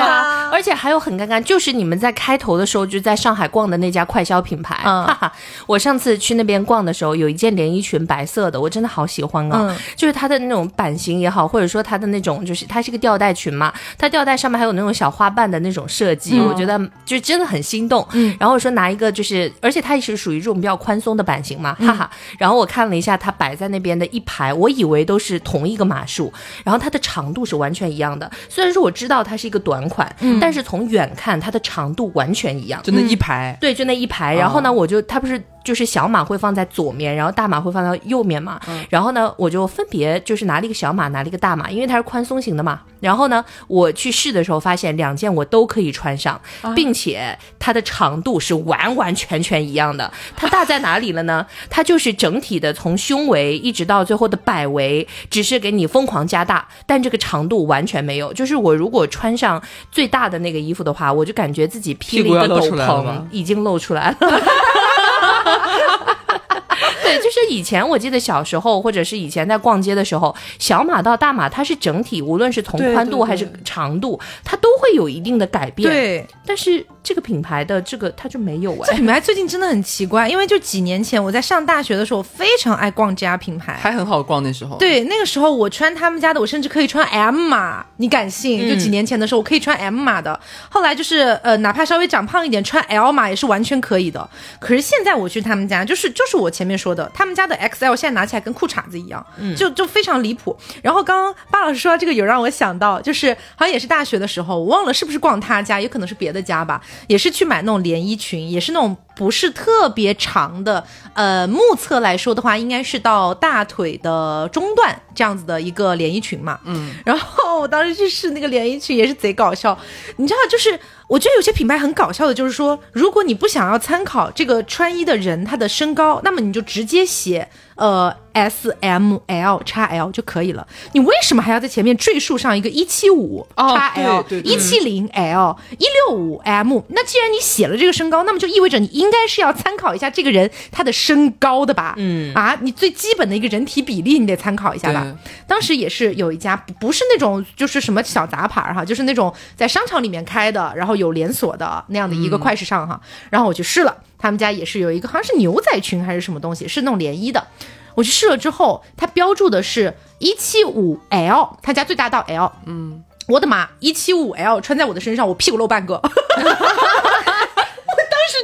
而且还有很尴尬，就是你们在开头的时候就在上海逛的那家快消品牌，哈哈，我上次去那边逛的时候，有一件连衣裙白色的，我真的好喜欢啊，就是它的那种版型也好，或者说它的那种就是它是个吊带裙嘛，它吊带上面还有那种小花瓣的那种设计，我觉得就真的很心动。嗯，然后我说拿一个就是，而且它也是属于这种比较宽松的版型嘛，哈哈。然后我看了一下它摆在那边的一排，我以为都是同一个码数，然后它的长度是完全一样的。虽然说我知道它是一个短款，但是从远看它的长度完全一样，就那一排，对，就那一排。然后呢，我就它不是。就是小码会放在左面，然后大码会放到右面嘛。然后呢，我就分别就是拿了一个小码，拿了一个大码，因为它是宽松型的嘛。然后呢，我去试的时候发现两件我都可以穿上，并且它的长度是完完全全一样的。它大在哪里了呢？它就是整体的从胸围一直到最后的摆围，只是给你疯狂加大，但这个长度完全没有。就是我如果穿上最大的那个衣服的话，我就感觉自己披了一个斗篷，已经露出来了。对，就是以前我记得小时候，或者是以前在逛街的时候，小码到大码，它是整体，无论是从宽度还是长度，它都会有一定的改变。对，但是。这个品牌的这个它就没有哎，这品牌最近真的很奇怪，因为就几年前我在上大学的时候，非常爱逛这家品牌，还很好逛那时候。对，那个时候我穿他们家的，我甚至可以穿 M 码，你敢信？就几年前的时候，我可以穿 M 码的。后来就是呃，哪怕稍微长胖一点，穿 L 码也是完全可以的。可是现在我去他们家，就是就是我前面说的，他们家的 XL 现在拿起来跟裤衩子一样，就就非常离谱。然后刚刚巴老师说到这个，有让我想到，就是好像也是大学的时候，我忘了是不是逛他家，也可能是别的家吧，也是去买那。种连衣裙也是那种不是特别长的，呃，目测来说的话，应该是到大腿的中段这样子的一个连衣裙嘛。嗯，然后我当时去试那个连衣裙也是贼搞笑，你知道，就是我觉得有些品牌很搞笑的，就是说，如果你不想要参考这个穿衣的人他的身高，那么你就直接写。呃，S M L 叉 L 就可以了。你为什么还要在前面赘述上一个一七五叉 L、一七零 L、一六五 M？那既然你写了这个身高，那么就意味着你应该是要参考一下这个人他的身高的吧？嗯啊，你最基本的一个人体比例你得参考一下吧。当时也是有一家不是那种就是什么小杂牌哈，就是那种在商场里面开的，然后有连锁的那样的一个快时尚哈。然后我去试了。他们家也是有一个，好像是牛仔裙还是什么东西，是那种连衣的。我去试了之后，它标注的是一七五 L，他家最大到 L。嗯，我的妈，一七五 L 穿在我的身上，我屁股露半个。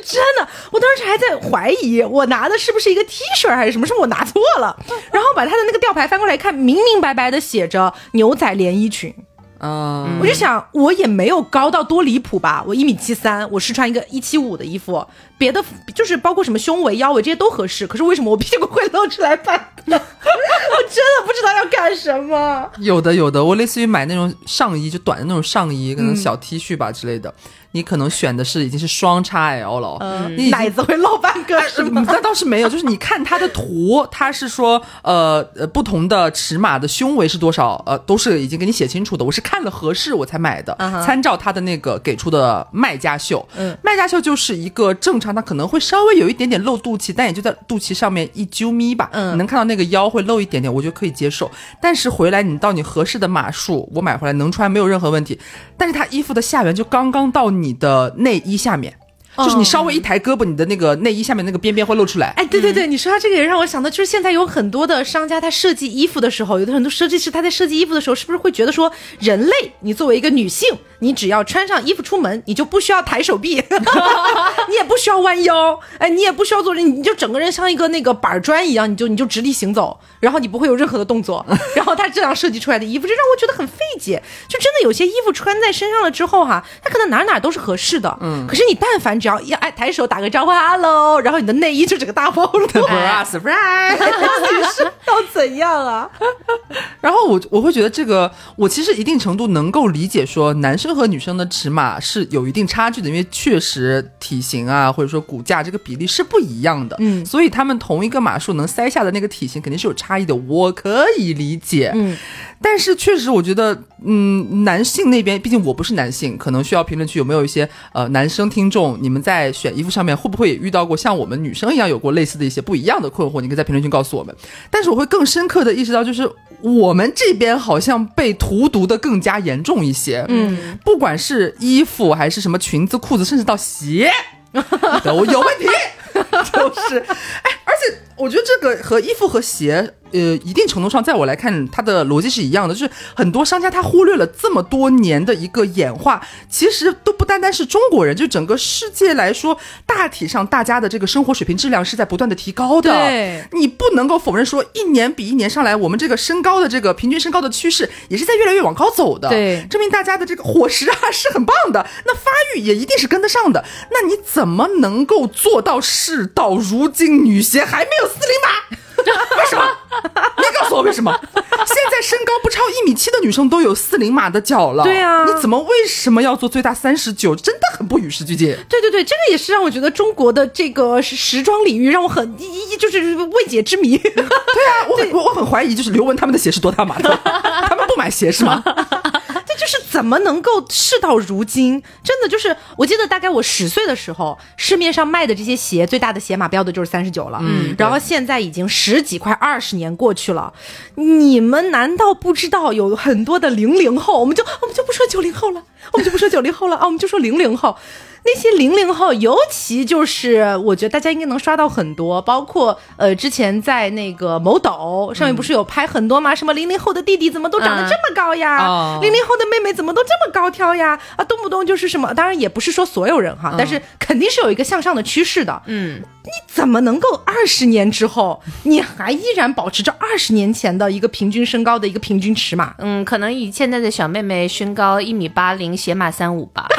真的，我当时还在怀疑，我拿的是不是一个 T 恤还是什么？是我拿错了？然后把他的那个吊牌翻过来看，明明白白的写着牛仔连衣裙。嗯，我就想，我也没有高到多离谱吧？我一米七三，我是穿一个一七五的衣服，别的就是包括什么胸围、腰围这些都合适。可是为什么我屁股会露出来半个？我真的不知道要干什么。有的，有的，我类似于买那种上衣，就短的那种上衣，可能小 T 恤吧之类的。你可能选的是已经是双叉 L 了，你奶子会露半个是吗？那倒是没有，就是你看它的图，它是说呃呃不同的尺码的胸围是多少，呃都是已经给你写清楚的。我是看了合适我才买的，参照它的那个给出的卖家秀。嗯，卖家秀就是一个正常，它可能会稍微有一点点露肚脐，但也就在肚脐上面一揪咪吧。嗯，你能看到那个腰会露一点点，我觉得可以接受。但是回来你到你合适的码数，我买回来能穿没有任何问题。但是它衣服的下缘就刚刚到。你的内衣下面。就是你稍微一抬胳膊，你的那个内衣下面那个边边会露出来。哎，对对对，你说他这个也让我想到，就是现在有很多的商家，他设计衣服的时候，有的很多设计师他在设计衣服的时候，是不是会觉得说，人类，你作为一个女性，你只要穿上衣服出门，你就不需要抬手臂，你也不需要弯腰，哎，你也不需要做人，你就整个人像一个那个板砖一样，你就你就直立行走，然后你不会有任何的动作，然后他这样设计出来的衣服，就让我觉得很费解。就真的有些衣服穿在身上了之后哈，它可能哪哪都是合适的，嗯，可是你但凡只要一哎抬手。打个招呼，hello，然后你的内衣就整个大暴露，surprise，要怎样啊？然后我我会觉得这个，我其实一定程度能够理解，说男生和女生的尺码是有一定差距的，因为确实体型啊，或者说骨架这个比例是不一样的，嗯，所以他们同一个码数能塞下的那个体型肯定是有差异的，我可以理解，嗯。但是确实，我觉得，嗯，男性那边，毕竟我不是男性，可能需要评论区有没有一些呃男生听众，你们在选衣服上面会不会也遇到过像我们女生一样有过类似的一些不一样的困惑？你可以在评论区告诉我们。但是我会更深刻的意识到，就是我们这边好像被荼毒的更加严重一些。嗯，不管是衣服还是什么裙子、裤子，甚至到鞋，都有问题。就是，哎，而且我觉得这个和衣服和鞋。呃，一定程度上，在我来看，它的逻辑是一样的，就是很多商家他忽略了这么多年的一个演化，其实都不单单是中国人，就整个世界来说，大体上大家的这个生活水平质量是在不断的提高的。对，你不能够否认说，一年比一年上来，我们这个身高的这个平均身高的趋势也是在越来越往高走的。对，证明大家的这个伙食啊是很棒的，那发育也一定是跟得上的。那你怎么能够做到事到如今女鞋还没有四零码？为什么？你告诉我为什么？现在身高不超一米七的女生都有四零码的脚了。对啊，你怎么为什么要做最大三十九？真的很不与时俱进。对对对，这个也是让我觉得中国的这个时装领域让我很一一就是未解之谜。对啊，我很 我我很怀疑，就是刘雯他们的鞋是多大码的？他们不买鞋是吗？就是怎么能够事到如今？真的就是，我记得大概我十岁的时候，市面上卖的这些鞋最大的鞋码标的就是三十九了。嗯，然后现在已经十几快二十年过去了，你们难道不知道有很多的零零后？我们就我们就不说九零后了，我们就不说九零后了啊，我们就说零零后。那些零零后，尤其就是我觉得大家应该能刷到很多，包括呃之前在那个某抖上面不是有拍很多吗？什么零零后的弟弟怎么都长得这么高呀？零零后的妹妹怎么都这么高挑呀？啊，动不动就是什么？当然也不是说所有人哈，但是肯定是有一个向上的趋势的。嗯，你怎么能够二十年之后你还依然保持着二十年前的一个平均身高的一个平均尺码？嗯，可能以现在的小妹妹身高一米八零，鞋码三五吧。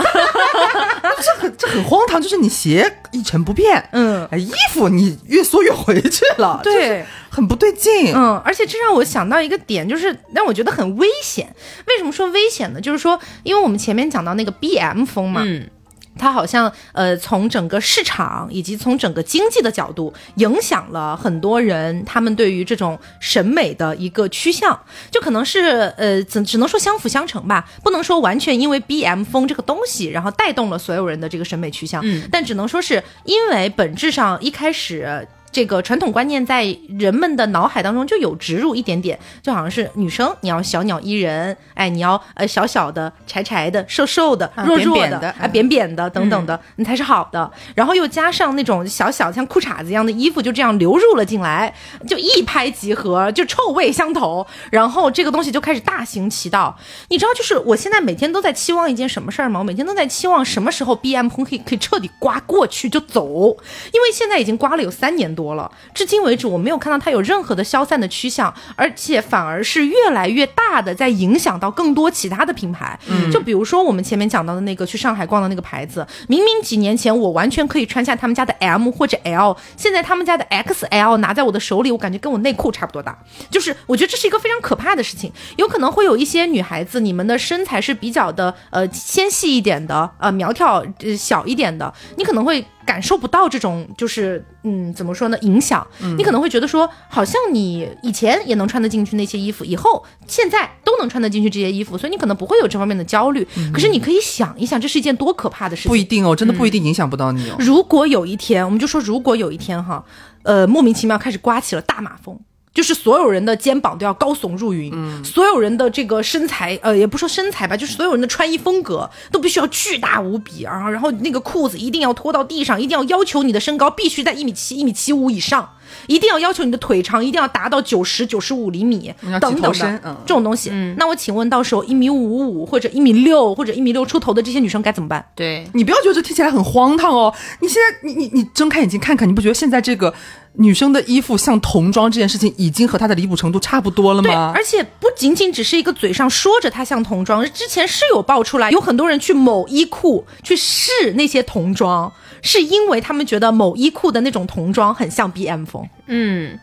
这很这很荒唐，就是你鞋一成不变，嗯，衣服你越缩越回去了，对，很不对劲，嗯，而且这让我想到一个点，就是让我觉得很危险。为什么说危险呢？就是说，因为我们前面讲到那个 B M 风嘛，嗯。它好像呃，从整个市场以及从整个经济的角度，影响了很多人他们对于这种审美的一个趋向，就可能是呃，只只能说相辅相成吧，不能说完全因为 B M 风这个东西，然后带动了所有人的这个审美趋向，嗯，但只能说是因为本质上一开始。这个传统观念在人们的脑海当中就有植入一点点，就好像是女生你要小鸟依人，哎，你要呃小小的、柴柴的、瘦瘦的、弱弱的、啊扁扁的等等的，你才是好的。然后又加上那种小小像裤衩子一样的衣服，就这样流入了进来，就一拍即合，就臭味相投。然后这个东西就开始大行其道。你知道，就是我现在每天都在期望一件什么事儿吗？我每天都在期望什么时候 B M 风可以可以彻底刮过去就走，因为现在已经刮了有三年多。多了，至今为止我没有看到它有任何的消散的趋向，而且反而是越来越大的在影响到更多其他的品牌。嗯，就比如说我们前面讲到的那个去上海逛的那个牌子，明明几年前我完全可以穿下他们家的 M 或者 L，现在他们家的 XL 拿在我的手里，我感觉跟我内裤差不多大。就是我觉得这是一个非常可怕的事情，有可能会有一些女孩子，你们的身材是比较的呃纤细一点的，呃苗条呃小一点的，你可能会。感受不到这种就是嗯怎么说呢影响，你可能会觉得说好像你以前也能穿得进去那些衣服，以后现在都能穿得进去这些衣服，所以你可能不会有这方面的焦虑。可是你可以想一想，这是一件多可怕的事情。不一定哦，真的不一定影响不到你哦。如果有一天，我们就说如果有一天哈，呃莫名其妙开始刮起了大马风。就是所有人的肩膀都要高耸入云，所有人的这个身材，呃，也不说身材吧，就是所有人的穿衣风格都必须要巨大无比啊，然后那个裤子一定要拖到地上，一定要要求你的身高必须在一米七、一米七五以上。一定要要求你的腿长一定要达到九十九十五厘米等等的这种东西。那我请问，到时候一米五五或者一米六或者一米六出头的这些女生该怎么办？对你不要觉得这听起来很荒唐哦。你现在你你你睁开眼睛看看，你不觉得现在这个女生的衣服像童装这件事情已经和她的离谱程度差不多了吗？而且不仅仅只是一个嘴上说着她像童装，之前是有爆出来，有很多人去某衣库去试那些童装。是因为他们觉得某衣库的那种童装很像 B M 风。嗯，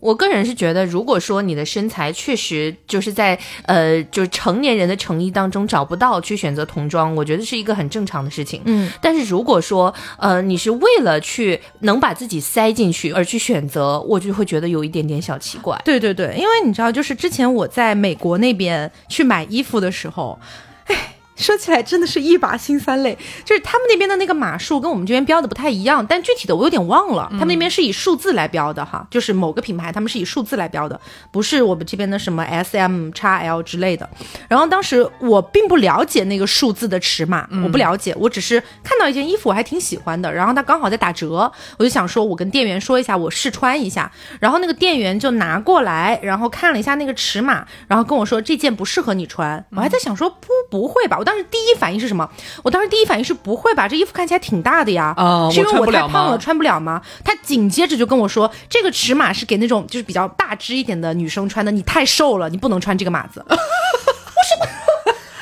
我个人是觉得，如果说你的身材确实就是在呃，就是成年人的诚意当中找不到去选择童装，我觉得是一个很正常的事情。嗯，但是如果说呃，你是为了去能把自己塞进去而去选择，我就会觉得有一点点小奇怪。对对对，因为你知道，就是之前我在美国那边去买衣服的时候，哎。说起来真的是一把辛酸泪，就是他们那边的那个码数跟我们这边标的不太一样，但具体的我有点忘了。他们那边是以数字来标的哈，就是某个品牌他们是以数字来标的，不是我们这边的什么 S M 叉 L 之类的。然后当时我并不了解那个数字的尺码，我不了解，我只是看到一件衣服我还挺喜欢的，然后它刚好在打折，我就想说我跟店员说一下，我试穿一下。然后那个店员就拿过来，然后看了一下那个尺码，然后跟我说这件不适合你穿。我还在想说不不会吧，我。当时第一反应是什么？我当时第一反应是不会吧？这衣服看起来挺大的呀，是因为我太胖了穿不了吗？他紧接着就跟我说，这个尺码是给那种就是比较大只一点的女生穿的，你太瘦了，你不能穿这个码子。我是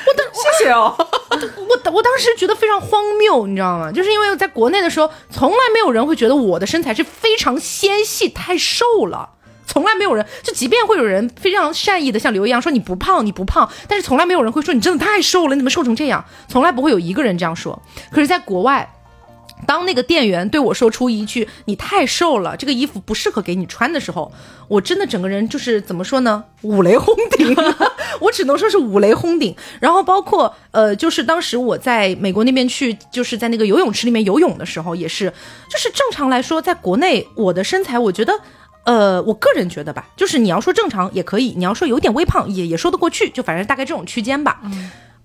我的谢谢哦，我我当时觉得非常荒谬，你知道吗？就是因为在国内的时候，从来没有人会觉得我的身材是非常纤细，太瘦了。从来没有人，就即便会有人非常善意的像刘一样说你不胖你不胖，但是从来没有人会说你真的太瘦了，你怎么瘦成这样？从来不会有一个人这样说。可是，在国外，当那个店员对我说出一句“你太瘦了，这个衣服不适合给你穿”的时候，我真的整个人就是怎么说呢？五雷轰顶，我只能说是五雷轰顶。然后包括呃，就是当时我在美国那边去，就是在那个游泳池里面游泳的时候，也是，就是正常来说，在国内我的身材，我觉得。呃，我个人觉得吧，就是你要说正常也可以，你要说有点微胖也也说得过去，就反正大概这种区间吧。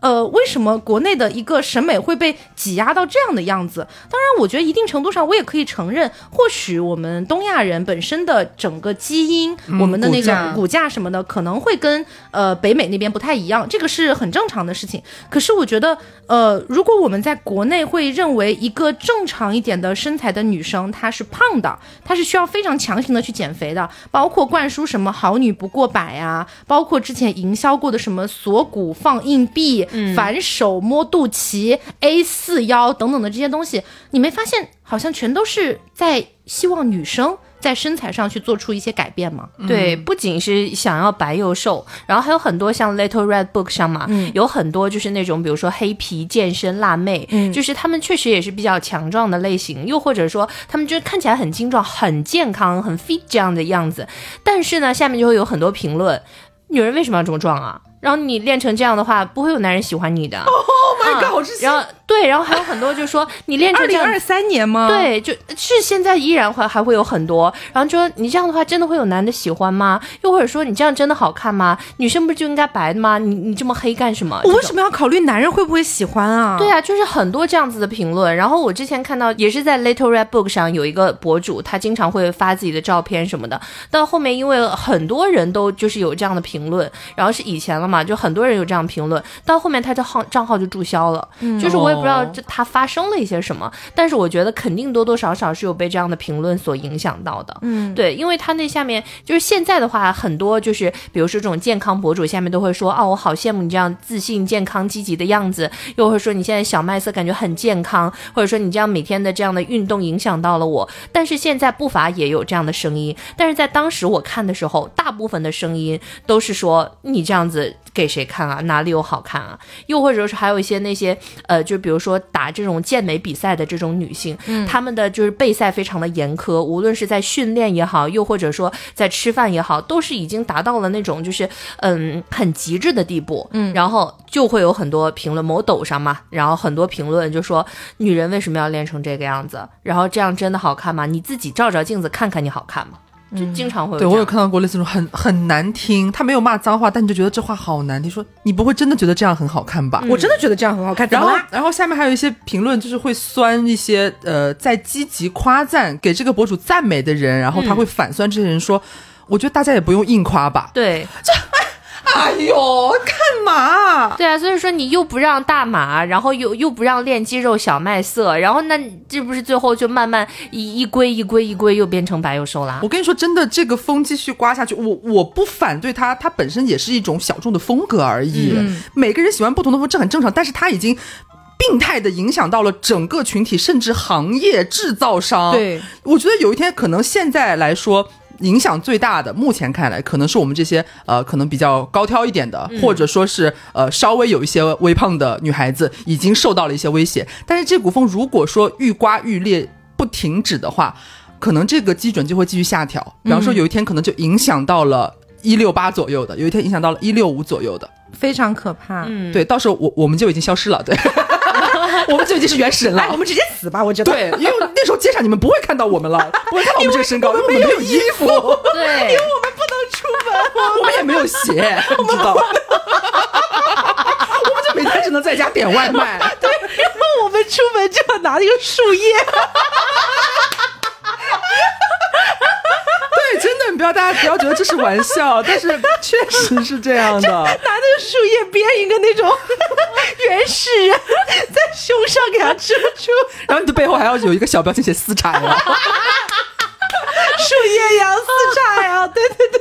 呃，为什么国内的一个审美会被挤压到这样的样子？当然，我觉得一定程度上，我也可以承认，或许我们东亚人本身的整个基因，我们的那个骨架什么的，可能会跟呃北美那边不太一样，这个是很正常的事情。可是我觉得，呃，如果我们在国内会认为一个正常一点的身材的女生她是胖的，她是需要非常强行的去减肥的，包括灌输什么好女不过百啊，包括之前营销过的什么锁骨放硬币。反手摸肚脐、A 四腰等等的这些东西，你没发现好像全都是在希望女生在身材上去做出一些改变吗？对，不仅是想要白又瘦，然后还有很多像 Little Red Book 上嘛，有很多就是那种比如说黑皮健身辣妹，就是他们确实也是比较强壮的类型，又或者说他们就看起来很精壮、很健康、很 fit 这样的样子，但是呢，下面就会有很多评论：女人为什么要这么壮啊？然后你练成这样的话，不会有男人喜欢你的。Oh my god！好窒息。然后对，然后还有很多就说你练成这样。二零二三年吗？对，就是现在依然会还会有很多。然后就说你这样的话，真的会有男的喜欢吗？又或者说你这样真的好看吗？女生不是就应该白的吗？你你这么黑干什么？我为什么要考虑男人会不会喜欢啊？对啊，就是很多这样子的评论。然后我之前看到也是在 Little Red Book 上有一个博主，他经常会发自己的照片什么的。到后面因为很多人都就是有这样的评论，然后是以前了嘛，就很多人有这。这样评论到后面，他的号账号就注销了。嗯，就是我也不知道这他发生了一些什么，但是我觉得肯定多多少少是有被这样的评论所影响到的。嗯，对，因为他那下面就是现在的话，很多就是比如说这种健康博主下面都会说，哦，我好羡慕你这样自信、健康、积极的样子，又会说你现在小麦色感觉很健康，或者说你这样每天的这样的运动影响到了我。但是现在不乏也有这样的声音，但是在当时我看的时候，大部分的声音都是说你这样子。给谁看啊？哪里有好看啊？又或者是还有一些那些呃，就比如说打这种健美比赛的这种女性，嗯，她们的就是备赛非常的严苛，无论是在训练也好，又或者说在吃饭也好，都是已经达到了那种就是嗯很极致的地步，嗯，然后就会有很多评论，某抖上嘛，然后很多评论就说女人为什么要练成这个样子？然后这样真的好看吗？你自己照照镜子看看，你好看吗？就经常会对我有看到过类似这种很很难听，他没有骂脏话，但你就觉得这话好难听。说你不会真的觉得这样很好看吧？我真的觉得这样很好看。然后然后下面还有一些评论，就是会酸一些呃在积极夸赞给这个博主赞美的人，然后他会反酸这些人说，我觉得大家也不用硬夸吧。对，这。哎呦，干嘛？对啊，所以说你又不让大码，然后又又不让练肌肉小麦色，然后那这不是最后就慢慢一一归一归一归又变成白又瘦啦？我跟你说，真的，这个风继续刮下去，我我不反对它，它本身也是一种小众的风格而已。每个人喜欢不同的风，这很正常。但是它已经病态的影响到了整个群体，甚至行业制造商。对，我觉得有一天可能现在来说。影响最大的，目前看来可能是我们这些呃，可能比较高挑一点的，或者说是呃稍微有一些微胖的女孩子，已经受到了一些威胁。但是这股风如果说愈刮愈烈，不停止的话，可能这个基准就会继续下调。比方说有一天可能就影响到了一六八左右的，有一天影响到了一六五左右的，非常可怕。嗯，对，到时候我我们就已经消失了，对，我们就已经是原始人了。哎，我们直接死吧，我觉得。对，因为那时候街上你们不会看到我们了，不会看到我们这个身高，因为我们没有衣服，对，因为我们不能出门，我们也没有鞋，你知道。我们就每天只能在家点外卖。对，然后我们出门就要拿一个树叶。对，真的，你不要大家不要觉得这是玩笑，但是确实是这样的。拿那个树叶编一个那种 原始人在胸上给他遮住，然后你的背后还要有一个小标签写“私产呀”，树叶呀，私产呀，对对对。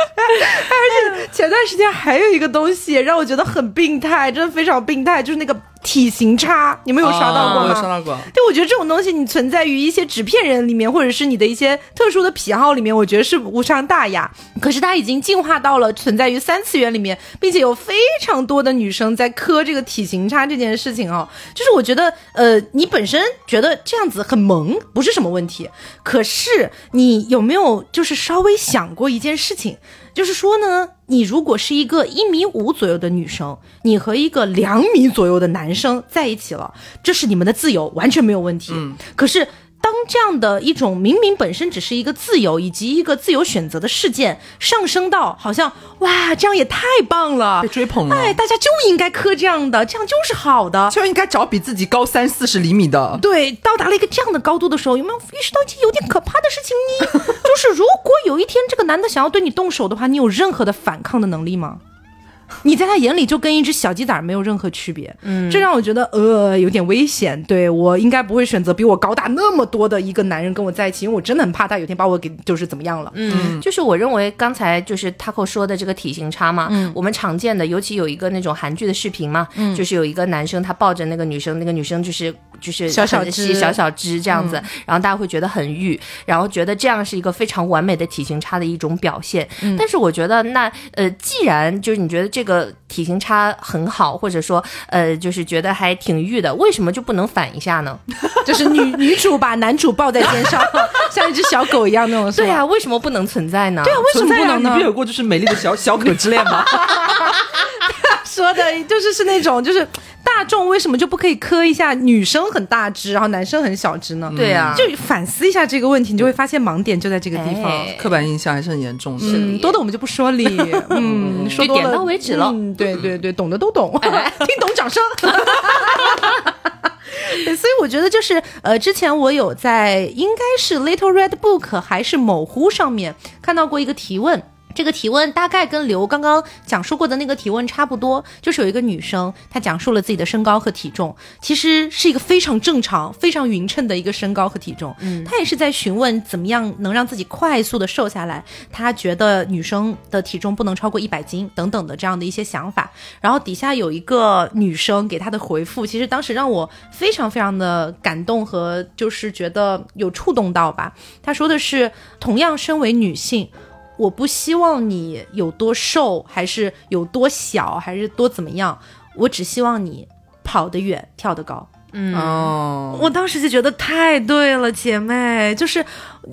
而且前段时间还有一个东西让我觉得很病态，真的非常病态，就是那个。体型差，你们有刷到过吗？刷到过。对，我觉得这种东西你存在于一些纸片人里面，或者是你的一些特殊的癖好里面，我觉得是无伤大雅。可是它已经进化到了存在于三次元里面，并且有非常多的女生在磕这个体型差这件事情哦。就是我觉得，呃，你本身觉得这样子很萌，不是什么问题。可是你有没有就是稍微想过一件事情？就是说呢，你如果是一个一米五左右的女生，你和一个两米左右的男生在一起了，这是你们的自由，完全没有问题。嗯，可是。当这样的一种明明本身只是一个自由以及一个自由选择的事件上升到好像哇这样也太棒了被追捧了哎大家就应该磕这样的这样就是好的就应该找比自己高三四十厘米的对到达了一个这样的高度的时候有没有意识到一件有点可怕的事情呢？就是如果有一天这个男的想要对你动手的话，你有任何的反抗的能力吗？你在他眼里就跟一只小鸡仔没有任何区别，嗯，这让我觉得呃有点危险。对我应该不会选择比我高大那么多的一个男人跟我在一起，因为我真的很怕他有天把我给就是怎么样了。嗯，就是我认为刚才就是 Taco 说的这个体型差嘛，嗯，我们常见的，尤其有一个那种韩剧的视频嘛，嗯，就是有一个男生他抱着那个女生，那个女生就是就是小小只小小只这样子，然后大家会觉得很欲，然后觉得这样是一个非常完美的体型差的一种表现。但是我觉得那呃，既然就是你觉得这个体型。差很好，或者说，呃，就是觉得还挺欲的，为什么就不能反一下呢？就是女女主把男主抱在肩上，像一只小狗一样那种。对啊，为什么不能存在呢？对啊，为什么不能呢？你不有过就是美丽的小小可之恋吗？说的就是是那种，就是大众为什么就不可以磕一下女生很大只，然后男生很小只呢？对啊，就反思一下这个问题，你就会发现盲点就在这个地方，刻板印象还是很严重的。嗯，多的我们就不说理，嗯，说点到为止了。对对对，懂的都懂，听懂掌声。所以我觉得就是呃，之前我有在应该是 Little Red Book 还是某乎上面看到过一个提问。这个提问大概跟刘刚刚讲述过的那个提问差不多，就是有一个女生，她讲述了自己的身高和体重，其实是一个非常正常、非常匀称的一个身高和体重。嗯，她也是在询问怎么样能让自己快速的瘦下来。她觉得女生的体重不能超过一百斤等等的这样的一些想法。然后底下有一个女生给她的回复，其实当时让我非常非常的感动和就是觉得有触动到吧。她说的是，同样身为女性。我不希望你有多瘦，还是有多小，还是多怎么样？我只希望你跑得远，跳得高。嗯哦，我当时就觉得太对了，姐妹，就是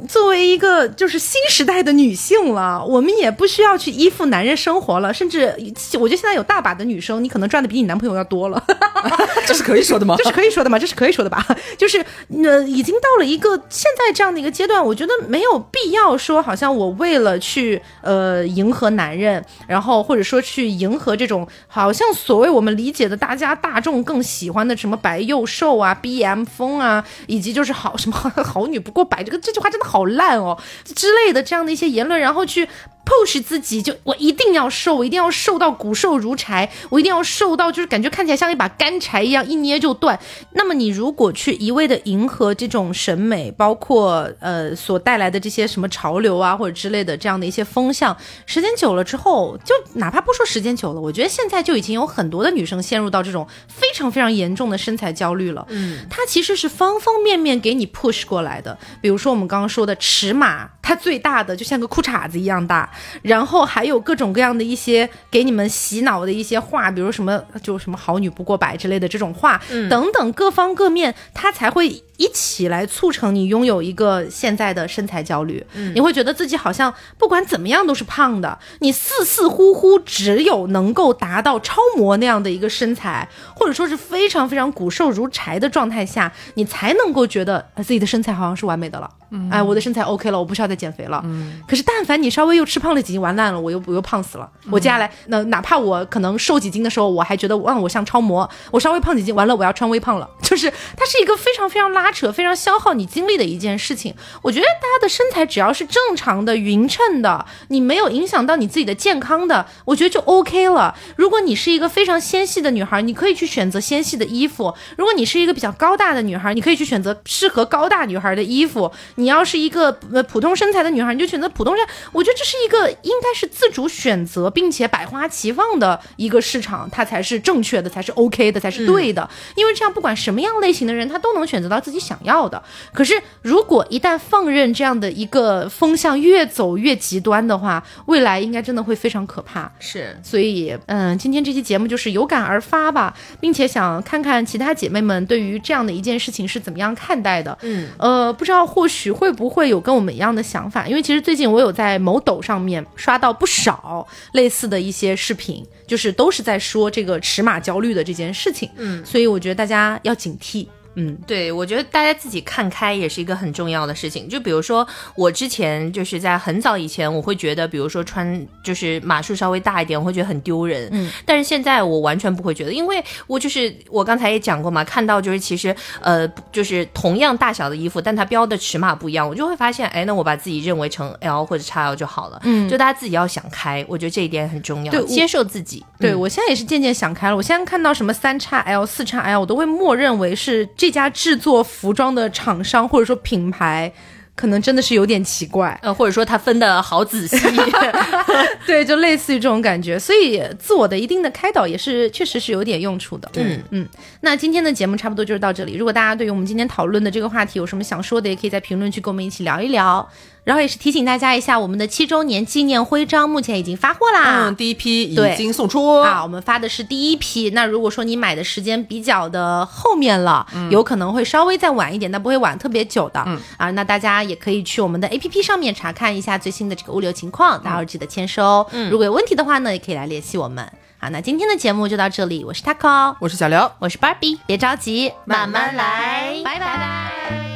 作为一个就是新时代的女性了，我们也不需要去依附男人生活了，甚至我觉得现在有大把的女生，你可能赚的比你男朋友要多了，这是可以说的吗？这是可以说的吗？这是可以说的吧？就是呃，已经到了一个现在这样的一个阶段，我觉得没有必要说，好像我为了去呃迎合男人，然后或者说去迎合这种好像所谓我们理解的大家大众更喜欢的什么白幼。瘦啊，B M 风啊，以及就是好什么好女不过百，这个这句话好烂哦之类的这样的一些言论，然后去 push 自己，就我一定要瘦，我一定要瘦到骨瘦如柴，我一定要瘦到就是感觉看起来像一把干柴一样，一捏就断。那么你如果去一味的迎合这种审美，包括呃所带来的这些什么潮流啊或者之类的这样的一些风向，时间久了之后，就哪怕不说时间久了，我觉得现在就已经有很多的女生陷入到这种非常非常严重的身材焦虑了。嗯，它其实是方方面面给你 push 过来的，比如说我们刚刚说的尺码，它最大的就像个裤衩子一样大。然后还有各种各样的一些给你们洗脑的一些话，比如什么就什么好女不过百之类的这种话，等等各方各面，它才会。一起来促成你拥有一个现在的身材焦虑，你会觉得自己好像不管怎么样都是胖的，你似似乎乎只有能够达到超模那样的一个身材，或者说是非常非常骨瘦如柴的状态下，你才能够觉得自己的身材好像是完美的了。哎，我的身材 OK 了，我不需要再减肥了。可是但凡你稍微又吃胖了几斤，完蛋了，我又我又胖死了。我接下来那哪怕我可能瘦几斤的时候，我还觉得哇我像超模，我稍微胖几斤，完了我要穿微胖了，就是它是一个非常非常拉。拉扯非常消耗你精力的一件事情，我觉得大家的身材只要是正常的、匀称的，你没有影响到你自己的健康的，我觉得就 OK 了。如果你是一个非常纤细的女孩，你可以去选择纤细的衣服；如果你是一个比较高大的女孩，你可以去选择适合高大女孩的衣服。你要是一个呃普通身材的女孩，你就选择普通身。我觉得这是一个应该是自主选择并且百花齐放的一个市场，它才是正确的，才是 OK 的，才是对的。因为这样，不管什么样类型的人，他都能选择到自己。想要的，可是如果一旦放任这样的一个风向越走越极端的话，未来应该真的会非常可怕。是，所以，嗯，今天这期节目就是有感而发吧，并且想看看其他姐妹们对于这样的一件事情是怎么样看待的。嗯，呃，不知道或许会不会有跟我们一样的想法，因为其实最近我有在某抖上面刷到不少类似的一些视频，就是都是在说这个尺码焦虑的这件事情。嗯，所以我觉得大家要警惕。嗯，对，我觉得大家自己看开也是一个很重要的事情。就比如说，我之前就是在很早以前，我会觉得，比如说穿就是码数稍微大一点，我会觉得很丢人。嗯，但是现在我完全不会觉得，因为我就是我刚才也讲过嘛，看到就是其实呃，就是同样大小的衣服，但它标的尺码不一样，我就会发现，哎，那我把自己认为成 L 或者 XL 就好了。嗯，就大家自己要想开，我觉得这一点很重要，接受自己。对我现在也是渐渐想开了，我现在看到什么三叉 L、四叉 L，我都会默认为是这。这家制作服装的厂商或者说品牌，可能真的是有点奇怪，呃，或者说他分的好仔细，对，就类似于这种感觉，所以自我的一定的开导也是确实是有点用处的。嗯嗯，那今天的节目差不多就是到这里。如果大家对于我们今天讨论的这个话题有什么想说的，也可以在评论区跟我们一起聊一聊。然后也是提醒大家一下，我们的七周年纪念徽章目前已经发货啦。嗯，第一批已经送出啊。我们发的是第一批。那如果说你买的时间比较的后面了，有可能会稍微再晚一点，但不会晚特别久的。嗯啊，那大家也可以去我们的 A P P 上面查看一下最新的这个物流情况，大家记得签收。嗯，如果有问题的话呢，也可以来联系我们。好，那今天的节目就到这里。我是 Taco，我是小刘，我是 Barbie。别着急，慢慢来。拜拜。Música